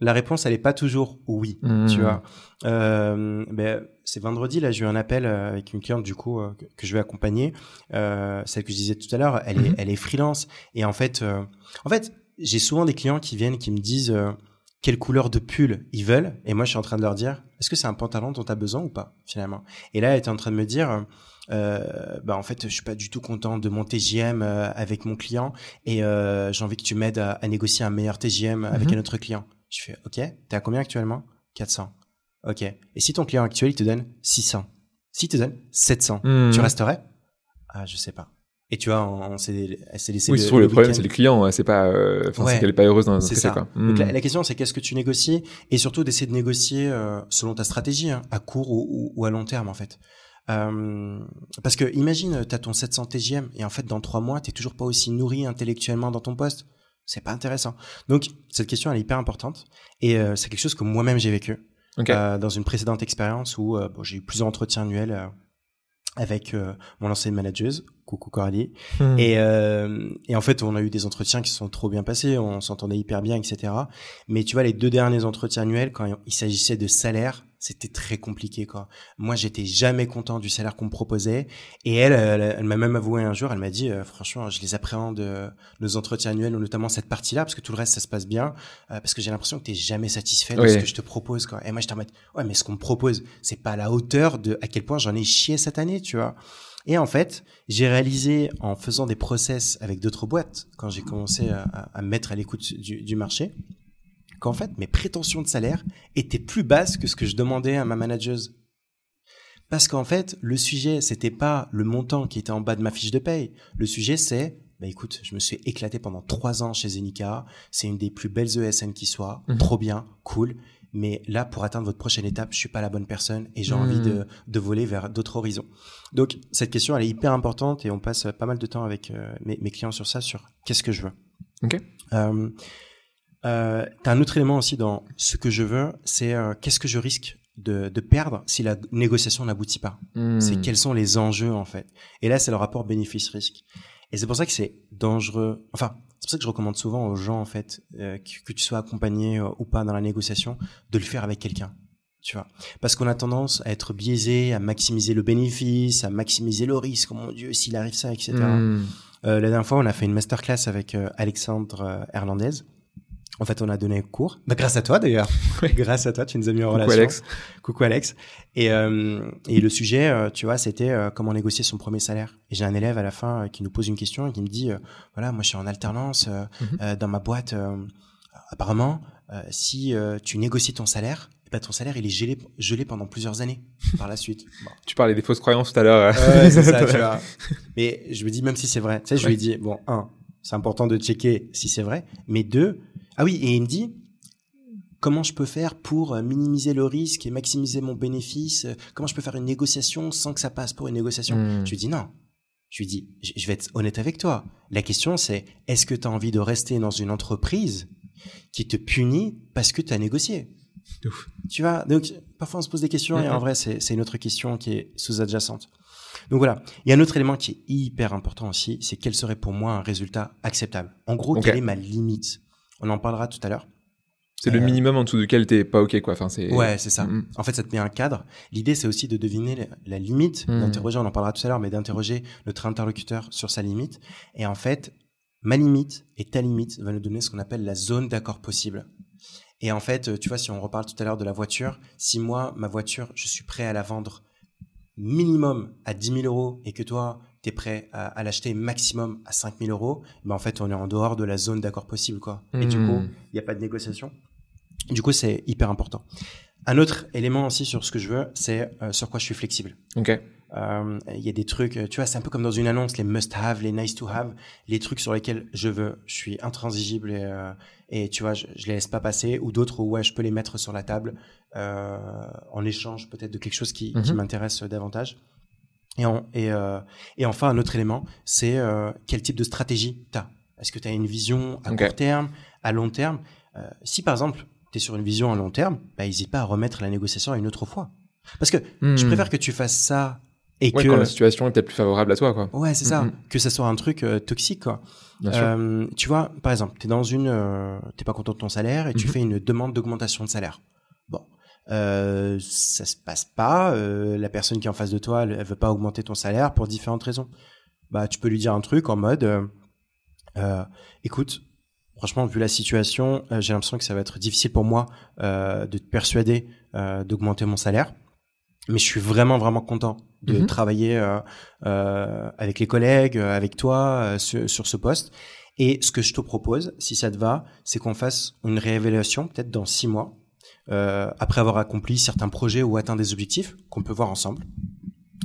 la réponse, elle est pas toujours oui, tu vois. Euh, ben, c'est vendredi, là, j'ai eu un appel euh, avec une cliente, du coup, euh, que, que je vais accompagner. Euh, celle que je disais tout à l'heure, elle, est, Mhm. elle est freelance. Et en fait, euh, en fait, j'ai souvent des clients qui viennent, qui me disent quelle couleur de pull ils veulent. Et moi, je suis en train de leur dire, est-ce que c'est un pantalon dont tu as besoin ou pas, finalement? Et là, elle était en train de me dire, euh, bah, en fait, je suis pas du tout content de mon TGM euh, avec mon client et euh, j'ai envie que tu m'aides à, à négocier un meilleur TGM avec Mhm. un autre client. Je fais, ok, t'es à combien actuellement? 400. Ok. Et si ton client actuel, il te donne 600 S'il te donne 700, Mhm. tu resterais? Ah, je sais pas. Et tu vois, on, on s'est laissé Oui, le, le, problème c'est le client, ouais, c'est pas, euh, Ouais. est pas heureuse dans qu'elle fait, ça. quoi. Donc Mhm. la, la question, c'est qu'est-ce que tu négocies? Et surtout d'essayer de négocier euh, selon ta stratégie, hein, à court ou, ou- ou à long terme en fait. Euh, parce que imagine, tu as ton 700 TGM et en fait dans trois mois, tu toujours pas aussi nourri intellectuellement dans ton poste. C'est pas intéressant. Donc cette question, elle est hyper importante et euh, c'est quelque chose que moi-même j'ai vécu euh, dans une précédente expérience où euh, bon, j'ai eu plusieurs entretiens annuels avec mon ancienne manageuse coucou Coralie. Hmm. Et, euh, et en fait, on a eu des entretiens qui sont trop bien passés, on s'entendait hyper bien, etc. Mais tu vois, les deux derniers entretiens annuels, quand il s'agissait de salaire, c'était très compliqué quoi. Moi, j'étais jamais content du salaire qu'on me proposait et elle, elle, m'a même avoué un jour, elle m'a dit euh, franchement, je les appréhende euh, nos entretiens annuels, notamment cette partie-là parce que tout le reste ça se passe bien euh, parce que j'ai l'impression que tu jamais satisfait de ce que je te propose quoi. Et moi, je t'en ouais, mais ce qu'on me propose, c'est pas à la hauteur de à quel point j'en ai chié cette année, tu vois. Et en fait, j'ai réalisé en faisant des process avec d'autres boîtes quand j'ai commencé à, à, me mettre à l'écoute du, du marché qu'en fait, mes prétentions de salaire étaient plus basses que ce que je demandais à ma manageuse. Parce qu'en fait, le sujet, c'était pas le montant qui était en bas de ma fiche de paye. Le sujet, c'est, bah écoute, je me suis éclaté pendant trois ans chez Zenica. C'est une des plus belles ESN qui soit. Mhm. Trop bien, cool. Mais là, pour atteindre votre prochaine étape, je suis pas la bonne personne et j'ai envie de, mhm. de, voler vers d'autres horizons. Donc, cette question, elle est hyper importante et on passe pas mal de temps avec euh, mes, mes, clients sur ça, sur qu'est-ce que je veux. Ok. Euh, euh, T'as un autre élément aussi dans ce que je veux, c'est euh, qu'est-ce que je risque de, de, perdre si la négociation n'aboutit pas? Hmm. C'est quels sont les enjeux en fait? Et là, c'est le rapport bénéfice-risque. Et c'est pour ça que c'est dangereux. Enfin, c'est pour ça que je recommande souvent aux gens en fait euh, que, tu sois accompagné euh, ou pas dans la négociation, de le faire avec quelqu'un. Tu vois, parce qu'on a tendance à être biaisé, à maximiser le bénéfice, à maximiser le risque. Oh mon Dieu, s'il arrive ça, etc. Hmm. la dernière fois, on a fait une masterclass avec Alexandre Hernandez en fait, on a donné cours. Bah, grâce à toi d'ailleurs. [laughs] grâce à toi, tu nous as mis en relation. Coucou Alex. Coucou Alex. Et, euh, et le sujet, euh, tu vois, c'était euh, comment négocier son premier salaire. Et j'ai un élève à la fin euh, qui nous pose une question et qui me dit, voilà, moi je suis en alternance mhm. dans ma boîte. apparemment, si tu négocies ton salaire, ben, ton salaire il est gelé, gelé pendant plusieurs années par la suite. [laughs] Tu parlais des fausses croyances tout à l'heure. ouais, c'est ça, [laughs] tu vois. Mais je me dis, même si c'est vrai, tu sais, je lui dis, bon, un, c'est important de checker si c'est vrai, mais deux, ah oui, et il me dit, comment je peux faire pour euh, minimiser le risque et maximiser mon bénéfice Comment je peux faire une négociation sans que ça passe pour une négociation? Hmm. Je lui dis non. Je lui dis, je vais être honnête avec toi. La question c'est, est-ce que tu as envie de rester dans une entreprise qui te punit parce que tu as négocié Tu vois, donc parfois on se pose des questions et en vrai c'est une autre question qui est sous-adjacente. Donc voilà, il y a un autre élément qui est hyper important aussi, c'est quel serait pour moi un résultat acceptable? En gros, quelle est ma limite? On en parlera tout à l'heure. C'est le euh, minimum en dessous duquel t'es pas ok quoi. Enfin c'est. Ouais c'est ça. Mm, mm. En fait ça te met un cadre. L'idée c'est aussi de deviner la limite, mm. d'interroger. On en parlera tout à l'heure, mais d'interroger notre interlocuteur sur sa limite. Et en fait ma limite et ta limite va nous donner ce qu'on appelle la zone d'accord possible. Et en fait tu vois si on reparle tout à l'heure de la voiture, si moi ma voiture je suis prêt à la vendre minimum à 10 000 euros et que toi tu es prêt à, l'acheter maximum à 5000 euros, ben en fait, on est en dehors de la zone d'accord possible, quoi. Et du coup, hmm. il n'y a pas de négociation. Du coup, c'est hyper important. Un autre élément aussi sur ce que je veux, c'est euh, sur quoi je suis flexible. Ok. Euh, il y a des trucs, tu vois, c'est un peu comme dans une annonce, les must-have, les nice-to-have, les trucs sur lesquels je veux, je suis intransigible et, euh, et tu vois, je, je les laisse pas passer, ou d'autres où ouais, je peux les mettre sur la table en échange peut-être de quelque chose qui, qui mhm. m'intéresse davantage. Et, et, euh, et, enfin, un autre élément, c'est euh, quel type de stratégie tu as. Est-ce que tu as une vision à court terme, à long terme? Euh, Si par exemple, tu es sur une vision à long terme, bah, n'hésite pas à remettre la négociation à une autre fois. Parce que je hmm. préfère que tu fasses ça et que quand la situation est peut-être plus favorable à toi quoi. Ouais, c'est ça, hmm, hmm. que ça soit un truc toxique quoi. Tu vois, par exemple, tu es dans une t'es pas content de ton salaire et tu fais une demande d'augmentation de salaire. Euh, ça se passe pas. Euh, la personne qui est en face de toi, elle, veut pas augmenter ton salaire pour différentes raisons. Bah, tu peux lui dire un truc en mode, euh, écoute, franchement, vu la situation, j'ai l'impression que ça va être difficile pour moi de te persuader d'augmenter mon salaire. Mais je suis vraiment vraiment content de mhm. travailler avec les collègues, avec toi sur, sur ce poste. Et ce que je te propose, si ça te va, c'est qu'on fasse une réévaluation peut-être dans six mois euh, après avoir accompli certains projets ou atteint des objectifs qu'on peut voir ensemble.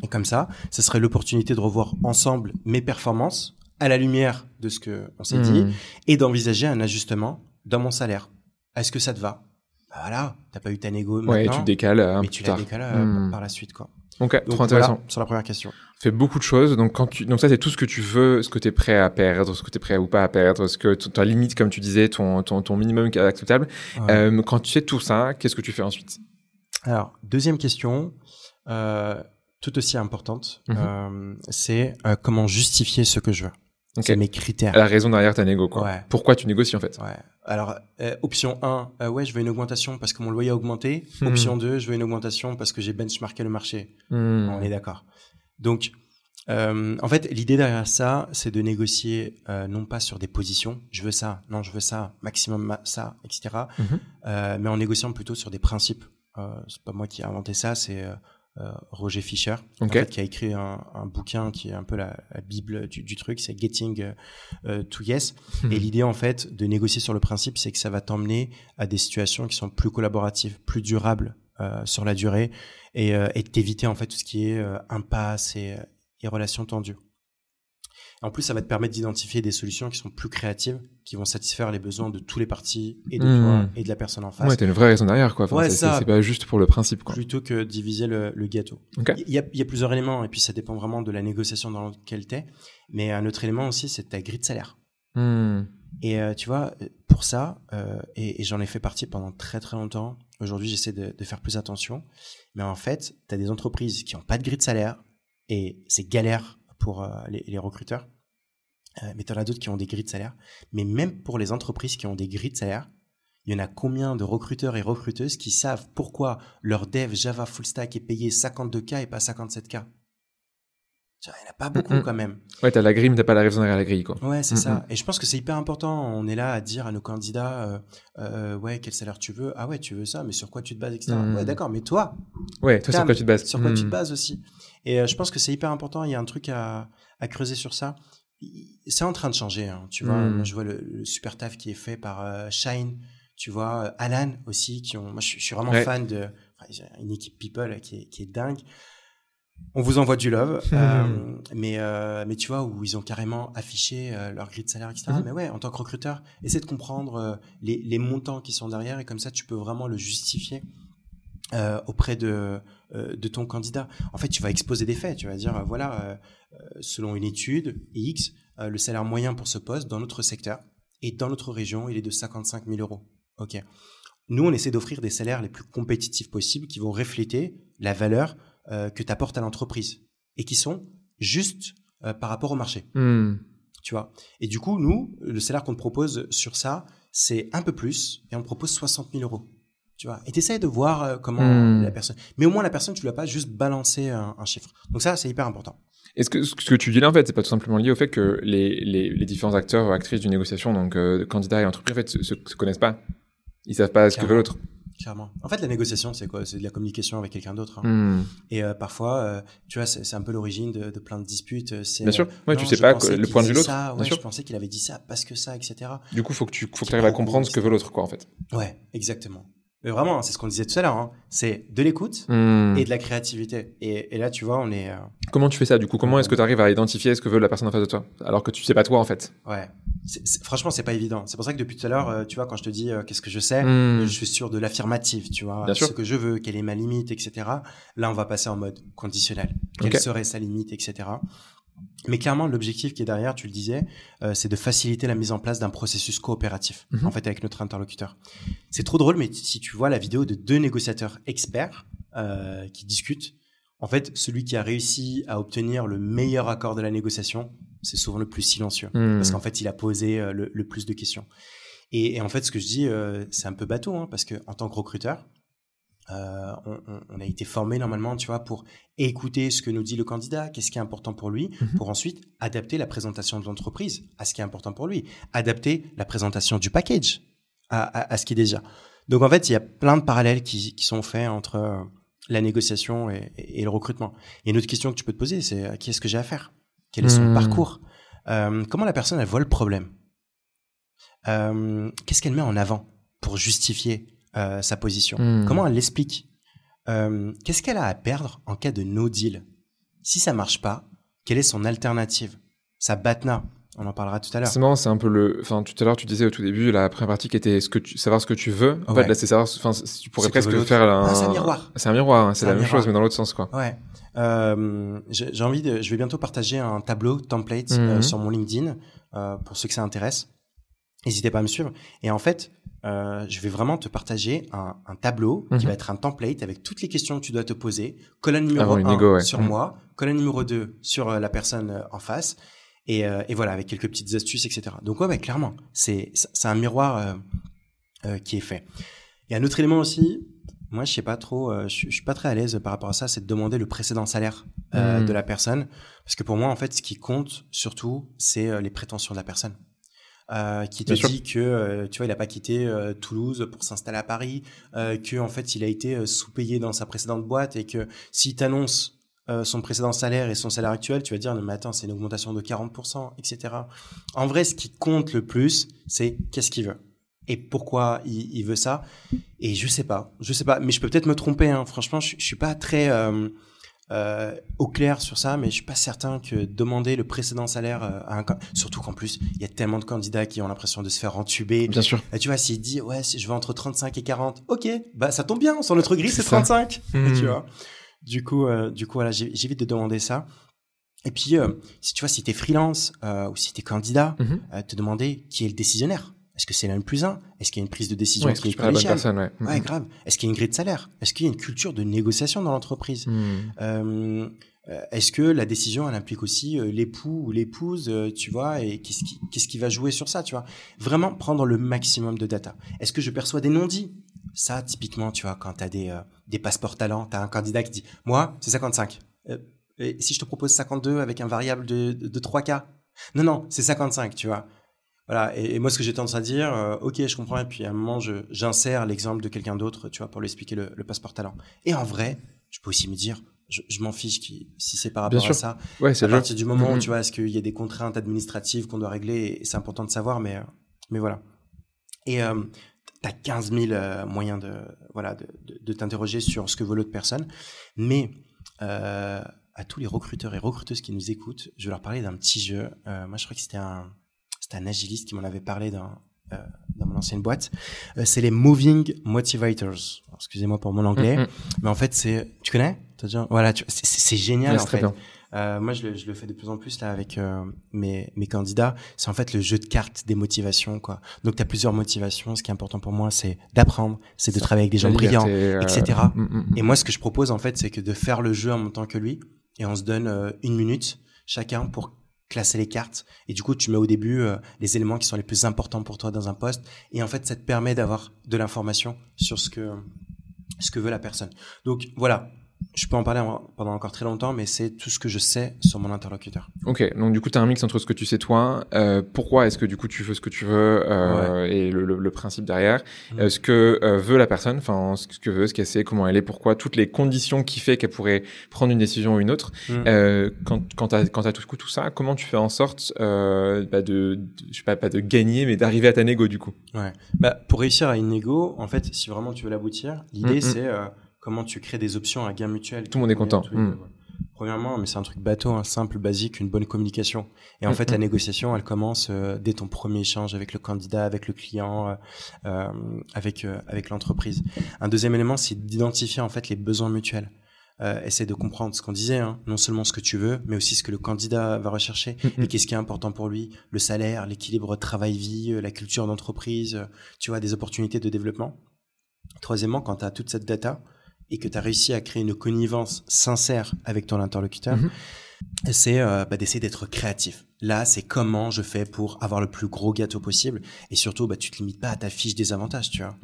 Et comme ça, ce serait l'opportunité de revoir ensemble mes performances à la lumière de ce que on s'est dit hmm. et d'envisager un ajustement dans mon salaire. Est-ce que ça te va? Bah Voilà, t'as pas eu ta négo ouais, maintenant, tu décales un mais tu la décales euh, hmm. par la suite quoi. Ok, trop intéressant. sur la première question. Fais beaucoup de choses. Donc, quand tu, donc ça, c'est tout ce que tu veux, ce que tu es prêt à perdre, ce que tu es prêt ou pas à perdre, ce que ta limite, comme tu disais, ton, ton, ton minimum qui est acceptable. Euh, quand tu sais tout ça, qu'est-ce que tu fais ensuite? Alors, deuxième question. Euh, tout aussi importante, Mhm. euh, c'est comment justifier ce que je veux? C'est mes critères. La raison derrière ta négo, quoi. Ouais. Pourquoi tu négocies en fait? Ouais. Alors, euh, option 1, euh, ouais, je veux une augmentation parce que mon loyer a augmenté. Mhm. Option 2, je veux une augmentation parce que j'ai benchmarké le marché. Hmm. On est d'accord. Donc, euh, en fait, l'idée derrière ça, c'est de négocier non pas sur des positions, je veux ça, non, je veux ça, maximum ma- ça, etc. Euh, mais en négociant plutôt sur des principes. C'est pas moi qui ai inventé ça, c'est euh, Roger Fischer, en Ok. fait, qui a écrit un, un bouquin qui est un peu la, la bible du, du truc, c'est Getting euh, euh, to Yes. Mhm. Et l'idée, en fait, de négocier sur le principe, c'est que ça va t'emmener à des situations qui sont plus collaboratives, plus durables euh, sur la durée, et, euh, et t'éviter en fait tout ce qui est euh, impasse et, et relations tendues. En plus, ça va te permettre d'identifier des solutions qui sont plus créatives, qui vont satisfaire les besoins de tous les parties et de Mhm. toi et de la personne en face, Ouais, t'as une vraie raison derrière, quoi. Enfin, Ouais, c'est- pas juste pour le principe, quoi. plutôt que diviser le, le gâteau. Il y, a, il y a plusieurs éléments, et puis ça dépend vraiment de la négociation dans laquelle tu es. Mais un autre élément aussi, c'est ta grille de salaire. Hmm. Et euh, tu vois, pour ça, euh, et, et j'en ai fait partie pendant très très longtemps, aujourd'hui j'essaie de, de faire plus attention, mais en fait, tu as des entreprises qui n'ont pas de grille de salaire, et c'est galère pour euh, les, les recruteurs, mais tu en as d'autres qui ont des grilles de salaire. Mais même pour les entreprises qui ont des grilles de salaire, il y en a combien de recruteurs et recruteuses qui savent pourquoi leur dev Java Full Stack est payé 52K et pas 57K Tu vois, Il n'y en a pas beaucoup Mhm. quand même. Ouais, t'as la grille, mais t'as pas la raison derrière la grille, quoi. Ouais, c'est Mhm. ça. Et je pense que c'est hyper important. On est là à dire à nos candidats, euh, euh, ouais, quel salaire tu veux? Ah ouais, tu veux ça, mais sur quoi tu te bases, etc. Ouais, d'accord, mais toi, Ouais, toi, sur quoi tu te bases sur quoi tu te bases aussi Et euh, je pense que c'est hyper important. Il y a un truc à, à creuser sur ça. C'est en train de changer. hein, tu vois, moi, je vois le, le super taf qui est fait par euh, Shine. Tu vois, euh, Alan aussi, qui ont. Moi, je, suis- je suis vraiment Ouais. fan de. enfin, une équipe people qui est, qui est dingue. On vous envoie du love, [laughs] euh, mais euh, mais tu vois où ils ont carrément affiché leur grille de salaire, etc. Mhm. Mais ouais, en tant que recruteur, essaie de comprendre les, les montants qui sont derrière et comme ça tu peux vraiment le justifier euh, auprès de euh, de ton candidat. En fait, tu vas exposer des faits. Tu vas dire euh, voilà, selon une étude X, le salaire moyen pour ce poste dans notre secteur et dans notre région, il est de 55 000 euros. Ok. Nous, on essaie d'offrir des salaires les plus compétitifs possibles qui vont refléter la valeur que tu apportes à l'entreprise et qui sont justes par rapport au marché. Hmm. Tu vois? Et du coup, nous, le salaire qu'on te propose sur ça, c'est un peu plus et on te propose 60 000 euros. Tu vois. Et tu de voir euh, comment Hmm. la personne. Mais au moins, la personne, tu lui as pas juste balancé un, un chiffre. Donc ça, c'est hyper important. Est-ce que ce que tu dis là, en fait, c'est pas tout simplement lié au fait que les, les, les différents acteurs, actrices d'une négociation, donc euh, candidats et entreprises, en fait, se, se, se connaissent pas. Ils savent pas ce que veut l'autre. Clairement. En fait, la négociation, c'est quoi? C'est de la communication avec quelqu'un d'autre. hein. Hmm. Et euh, parfois, euh, tu vois, c'est un peu l'origine de, de plein de disputes. C'est, Bien sûr. Ouais, non, tu sais pas le point de vue l'autre. Bien Ouais, sûr. je pensais qu'il avait dit ça parce que ça, etc. Du coup, faut que tu, faut que tu arrives à comprendre ce que veut l'autre, quoi, en fait. Ouais, exactement. Mais vraiment, c'est ce qu'on disait tout à l'heure. hein. C'est de l'écoute Hmm. et de la créativité. Et, et là, tu vois, on est. euh, Comment tu fais ça, du coup? Comment est-ce que tu arrives à identifier ce que veut la personne en face de toi Alors que tu sais pas toi, en fait? ouais. Franchement, c'est pas évident. C'est pour ça que depuis tout à l'heure, euh, tu vois, quand je te dis euh, qu'est-ce que je sais, Hmm. je suis sûr de l'affirmative, tu vois, Bien sûr. ce que je veux, quelle est ma limite, etc. Là, on va passer en mode conditionnel. Quelle serait sa limite, etc. Mais clairement, l'objectif qui est derrière, tu le disais, euh, c'est de faciliter la mise en place d'un processus coopératif, Mhm. en fait, avec notre interlocuteur. C'est trop drôle, mais si tu vois la vidéo de deux négociateurs experts euh, qui discutent, en fait, celui qui a réussi à obtenir le meilleur accord de la négociation, c'est souvent le plus silencieux Hmm. parce qu'en fait, il a posé euh, le, le plus de questions. Et, et en fait, ce que je dis, c'est un peu bateau, hein, parce que en tant que recruteur, euh, on, a été formé normalement, tu vois, pour écouter ce que nous dit le candidat, qu'est-ce qui est important pour lui, Mhm. pour ensuite adapter la présentation de l'entreprise à ce qui est important pour lui, adapter la présentation du package à, à- à ce qui est déjà. Donc en fait, il y a plein de parallèles qui, qui sont faits entre euh, la négociation et, et- et le recrutement. A une autre question que tu peux te poser, c'est euh, qu'est-ce que j'ai à faire? Quel est son Mhm. parcours? Euh, Comment la personne elle voit le problème? Euh, Qu'est-ce qu'elle met en avant pour justifier euh, sa position Hmm. Comment elle l'explique Euh, Qu'est-ce qu'elle a à perdre en cas de no deal? Si ça marche pas, quelle est son alternative? Sa batna, on en parlera tout à l'heure. C'est marrant, c'est un peu le. Enfin, tout à l'heure, tu disais au tout début, la première partie qui était ce que tu... savoir ce que tu veux. En Ouais. fait, là, c'est savoir. Enfin, tu pourrais presque faire un. Ah, c'est un miroir. C'est un miroir, hein, c'est la même miroir. chose, mais dans l'autre sens, quoi. Ouais. Euh, J'ai envie de. Je vais bientôt partager un tableau template Mhm. euh, sur mon LinkedIn euh, pour ceux que ça intéresse. N'hésitez pas à me suivre. Et en fait, euh, je vais vraiment te partager un, un tableau qui Mhm. va être un template avec toutes les questions que tu dois te poser. Colonne numéro Avant 1 une négo, ouais. sur Mhm. moi, colonne numéro 2 sur euh, la personne euh, en face. Et, et voilà, avec quelques petites astuces, etc. Donc ouais, ouais, clairement, c'est un miroir qui est fait. Il y a un autre élément aussi. Moi, je sais pas trop, je, je suis pas très à l'aise par rapport à ça, c'est de demander le précédent salaire de la personne, parce que pour moi, en fait, ce qui compte surtout, c'est les prétentions de la personne. Euh, qui te Bien sûr. dit que euh, tu vois il a pas quitté euh, Toulouse pour s'installer à Paris, que en fait il a été sous-payé dans sa précédente boîte et que s'il t'annonce son précédent salaire et son salaire actuel, tu vas dire non mais attends c'est une augmentation de 40%, etc. En vrai, ce qui compte le plus, c'est qu'est-ce qu'il veut et pourquoi il, il veut ça. Et je sais pas, je sais pas, mais je peux peut-être me tromper. Hein. Franchement, je, je suis pas très euh, au clair sur ça, mais je suis pas certain que demander le précédent salaire euh, à un surtout qu'en plus il y a tellement de candidats qui ont l'impression de se faire entuber. Bien sûr. Et tu vois, s'il dit ouais, je vais entre 35 et 40, ok, bah ça tombe bien, sur notre grille C'est c'est ça. 35, Mhm. tu vois. Du coup, euh, du coup voilà, j'évite de demander ça. Et puis, euh, si tu vois, si t'es freelance ou si t'es candidat, Mhm. te demander qui est le décisionnaire. Est-ce que c'est l'un plus un? Est-ce qu'il y a une prise de décision qui est-ce personne, ouais. Ouais, Mhm. grave. Est-ce qu'il y a une grille de salaire? Est-ce qu'il y a une culture de négociation dans l'entreprise? Mhm. euh, euh, Est-ce que la décision, elle implique aussi euh, l'époux ou l'épouse, tu vois, et qu'est-ce qui, va jouer sur ça, tu vois? Vraiment prendre le maximum de data. Est-ce que je perçois des non-dits? Ça, typiquement, tu vois, quand tu as des, euh, des passeports talents, tu as un candidat qui dit « Moi, c'est 55. Euh, et si je te propose 52 avec un variable de, de, de 3K Non, non, c'est 55, tu vois. Voilà, et, et moi, ce que j'ai tendance à dire, euh, ok, je comprends, et puis à un moment, j'insère l'exemple de quelqu'un d'autre, tu vois, pour lui expliquer le, le passeport talent. Et en vrai, je peux aussi me dire, je, je m'en fiche qui, si c'est par Bien rapport à sûr. ça. Ouais, c'est À partir du moment où Mhm. tu vois, est-ce qu'il y a des contraintes administratives qu'on doit régler, et c'est important de savoir, mais, euh, mais voilà. Et euh, tu as 15 000 euh, moyens de, voilà, de, de, de t'interroger sur ce que veut l'autre personne. Mais euh, à tous les recruteurs et recruteuses qui nous écoutent, je vais leur parler d'un petit jeu. Moi, je crois que c'était un, c'était un agiliste qui m'en avait parlé dans, euh, dans mon ancienne boîte. Euh, c'est les Moving Motivators. Excusez-moi pour mon anglais, Mhm. mais en fait, c'est. Tu connais? Déjà- Voilà, tu- c'est- génial Ouais, en fait. bien. Euh, moi, je le, je le fais de plus en plus là avec euh, mes, mes candidats. C'est en fait le jeu de cartes des motivations, quoi. Donc, tu as plusieurs motivations. Ce qui est important pour moi, c'est d'apprendre, c'est de travailler avec des gens La brillants, euh, etc. mhm, mhm. Et moi, ce que je propose, en fait, c'est que de faire le jeu en même temps que lui, et on se donne euh, une minute chacun pour classer les cartes. Et du coup, tu mets au début euh, les éléments qui sont les plus importants pour toi dans un poste. Et en fait, ça te permet d'avoir de l'information sur ce que ce que veut la personne. Donc voilà, je peux en parler en- pendant encore très longtemps, mais c'est tout ce que je sais sur mon interlocuteur. Ok, donc du coup, tu as un mix entre ce que tu sais toi, euh, pourquoi est-ce que du coup tu fais ce que tu veux euh, et le, le- le principe derrière, Mhm. euh, ce que veut la personne, enfin ce que veut, ce qu'elle sait, comment elle est, pourquoi, toutes les conditions qui fait qu'elle pourrait prendre une décision ou une autre. Euh, quand quand tu as, t'as tout, tout ça, comment tu fais en sorte bah, de, de- je sais pas, pas de gagner, mais d'arriver à ta négo du coup? Ouais. Bah, pour réussir à une négo, en fait, si vraiment tu veux l'aboutir, l'idée Mhm. c'est euh, comment tu crées des options à gain mutuel. Tout le monde est content. Premièrement, mais c'est un truc bateau, hein, simple, basique, une bonne communication. Et en Mhm. fait, la négociation, elle commence euh, dès ton premier échange avec le candidat, avec le client, euh, euh, avec euh, avec l'entreprise. Un deuxième élément, c'est d'identifier en fait les besoins mutuels. Euh, essaie de comprendre ce qu'on disait, hein, non seulement ce que tu veux, mais aussi ce que le candidat va rechercher et qu'est-ce qui est important pour lui, le salaire, l'équilibre travail-vie, la culture d'entreprise, tu vois, des opportunités de développement. Troisièmement, quand tu as toute cette data et que tu as réussi à créer une connivence sincère avec ton interlocuteur, Mhm. c'est euh, bah, d'essayer d'être créatif. Là, c'est comment je fais pour avoir le plus gros gâteau possible et surtout, bah, tu te limites pas à ta fiche des avantages, tu vois.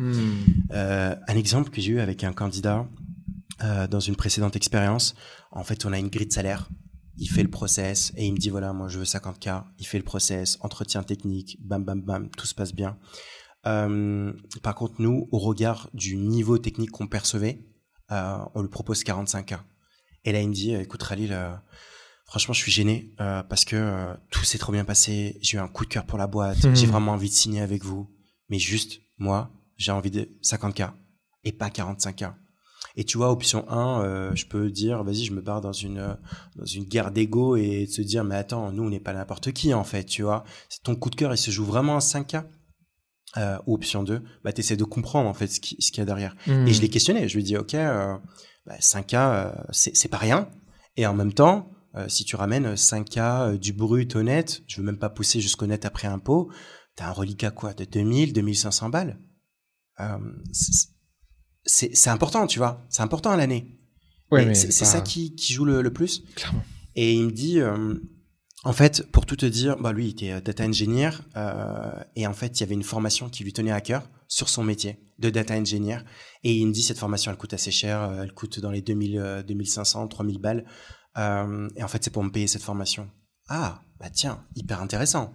Euh, un exemple que j'ai eu avec un candidat euh, dans une précédente expérience, en fait, on a une grille de salaire. Il fait le process et il me dit voilà, moi je veux 50K. Il fait le process, entretien technique, bam, bam, bam, tout se passe bien. Par contre, nous, au regard du niveau technique qu'on percevait, on lui propose 45K. Et là, il me dit écoute, Khalil, euh, franchement, je suis gêné euh, parce que euh, tout s'est trop bien passé. J'ai eu un coup de cœur pour la boîte. Mhm. J'ai vraiment envie de signer avec vous. Mais juste, moi, j'ai envie de 50K et pas 45K. Et tu vois, option 1, euh, je peux dire, vas-y, je me barre dans une, euh, dans une guerre d'ego et de se dire, mais attends, nous, on n'est pas n'importe qui, en fait, tu vois. C'est ton coup de cœur, il se joue vraiment à 5K. Euh, ou option 2, bah, tu essaies de comprendre, en fait, ce qui- ce qu'il y a derrière. Mhm. Et je l'ai questionné. Je lui ai dit, OK, euh, bah, 5K, euh, c'est pas rien. Et en même temps, euh, si tu ramènes 5K euh, du brut au net, je veux même pas pousser jusqu'au net après impôt, t'as un reliquat quoi de 2000, 2500 balles. c'est c'est important, tu vois. C'est important à l'année. Ouais, c'est c'est pas- ça qui, qui joue le, le plus. Clairement. Et il me dit, euh, en fait, pour tout te dire, bah lui, il était euh, data engineer, euh, et en fait, il y avait une formation qui lui tenait à cœur sur son métier de data engineer. Et il me dit, cette formation, elle coûte assez cher, euh, elle coûte dans les 2000, euh, 2500, 3000 balles. Euh, et en fait, c'est pour me payer cette formation. Ah, bah tiens, hyper intéressant.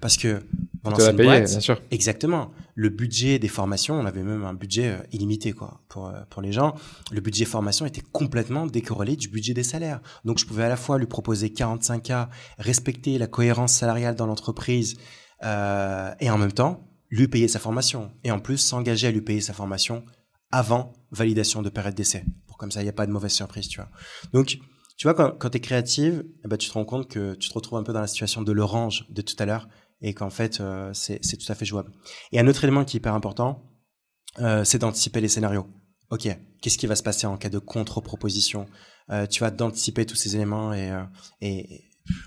Parce que cette payé, boîte, bien sûr. Exactement. Le budget des formations, on avait même un budget euh, illimité quoi pour euh, pour les gens. Le budget formation était complètement décorrélé du budget des salaires. Donc je pouvais à la fois lui proposer 45K, respecter la cohérence salariale dans l'entreprise euh, et en même temps lui payer sa formation et en plus s'engager à lui payer sa formation avant validation de période d'essai. Pour comme ça il n'y a pas de mauvaise surprise, tu vois. Donc tu vois quand quand tu es créative, eh ben tu te rends compte que tu te retrouves un peu dans la situation de l'orange de tout à l'heure et qu'en fait euh, c'est tout à fait jouable. Et un autre élément qui est hyper important, euh, c'est d'anticiper les scénarios. Ok, qu'est-ce qui va se passer en cas de contre-proposition? Euh, Tu vas d'anticiper tous ces éléments et,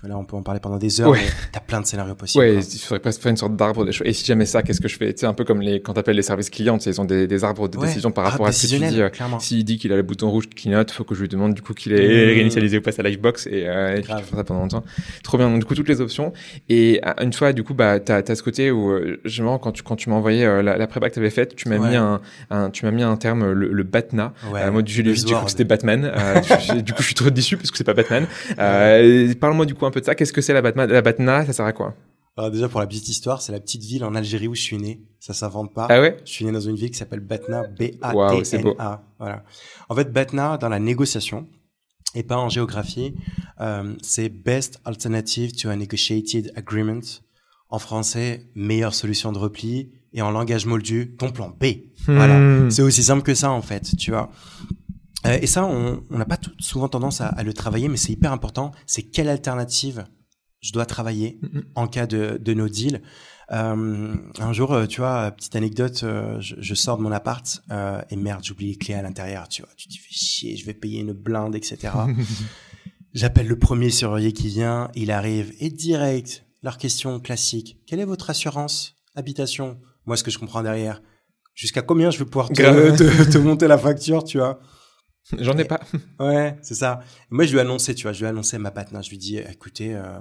et là on peut en parler pendant des heures. Ouais. mais T'as plein de scénarios possibles. Ouais, quoi. il faudrait presque faire une sorte d'arbre des choses. Et si jamais ça, qu'est-ce que je fais? Tu sais, un peu comme les, quand t'appelles les services clients, ils ont des, des arbres de Ouais. décision par Ah, rapport à ce que tu dis. euh, clairement. S'il dit qu'il a le bouton rouge qui clignote, faut que je lui demande du coup qu'il est Mmh. réinitialisé ou pas sa livebox et, euh, et fais ça pendant longtemps. Trop bien. Donc du coup toutes les options. Et euh, une fois, du coup, bah t'as as ce côté où euh, je me rends quand tu quand tu m'as envoyé euh, la, la prépa que t'avais faite, tu m'as Ouais. mis un, un tu m'as mis un terme le, le batna. Ouais, moi, du j'ai cru que c'était Batman. [laughs] Du coup, je suis trop déçu parce que c'est pas Batman. Parle-moi du coup un peu de ça. Qu'est-ce que c'est la Batman La Batna, ça sert à quoi? Alors déjà pour la petite histoire, c'est la petite ville en Algérie où je suis né. Ça s'invente pas. Ah ouais? Je suis né dans une ville qui s'appelle Batna, B-A-T-N-A. Waouh, c'est beau. Voilà. En fait, Batna, dans la négociation, et pas en géographie, euh, c'est Best Alternative to a Negotiated Agreement. En français, meilleure solution de repli. Et en langage moldu, ton plan B. Voilà. Hmm. C'est aussi simple que ça, en fait, tu vois. Euh, et ça, on n'a pas tout- souvent tendance à, à le travailler, mais c'est hyper important. C'est quelle alternative je dois travailler Mhm. en cas de, de no deal. Euh, un jour, euh, tu vois, petite anecdote, je, je sors de mon appart et merde, j'oublie les clés à l'intérieur. Tu vois, tu te fais chier, je vais payer une blinde, etc. [laughs] J'appelle le premier serrurier qui vient, il arrive et direct, leur question classique. Quelle est votre assurance habitation? Moi, ce que je comprends derrière, jusqu'à combien je vais pouvoir te, [laughs] te, te monter la facture, tu vois? J'en ai pas. [laughs] Ouais, c'est ça. Moi, je lui ai annoncé, tu vois, je lui ai annoncé ma patin. Je lui dis, écoutez, euh,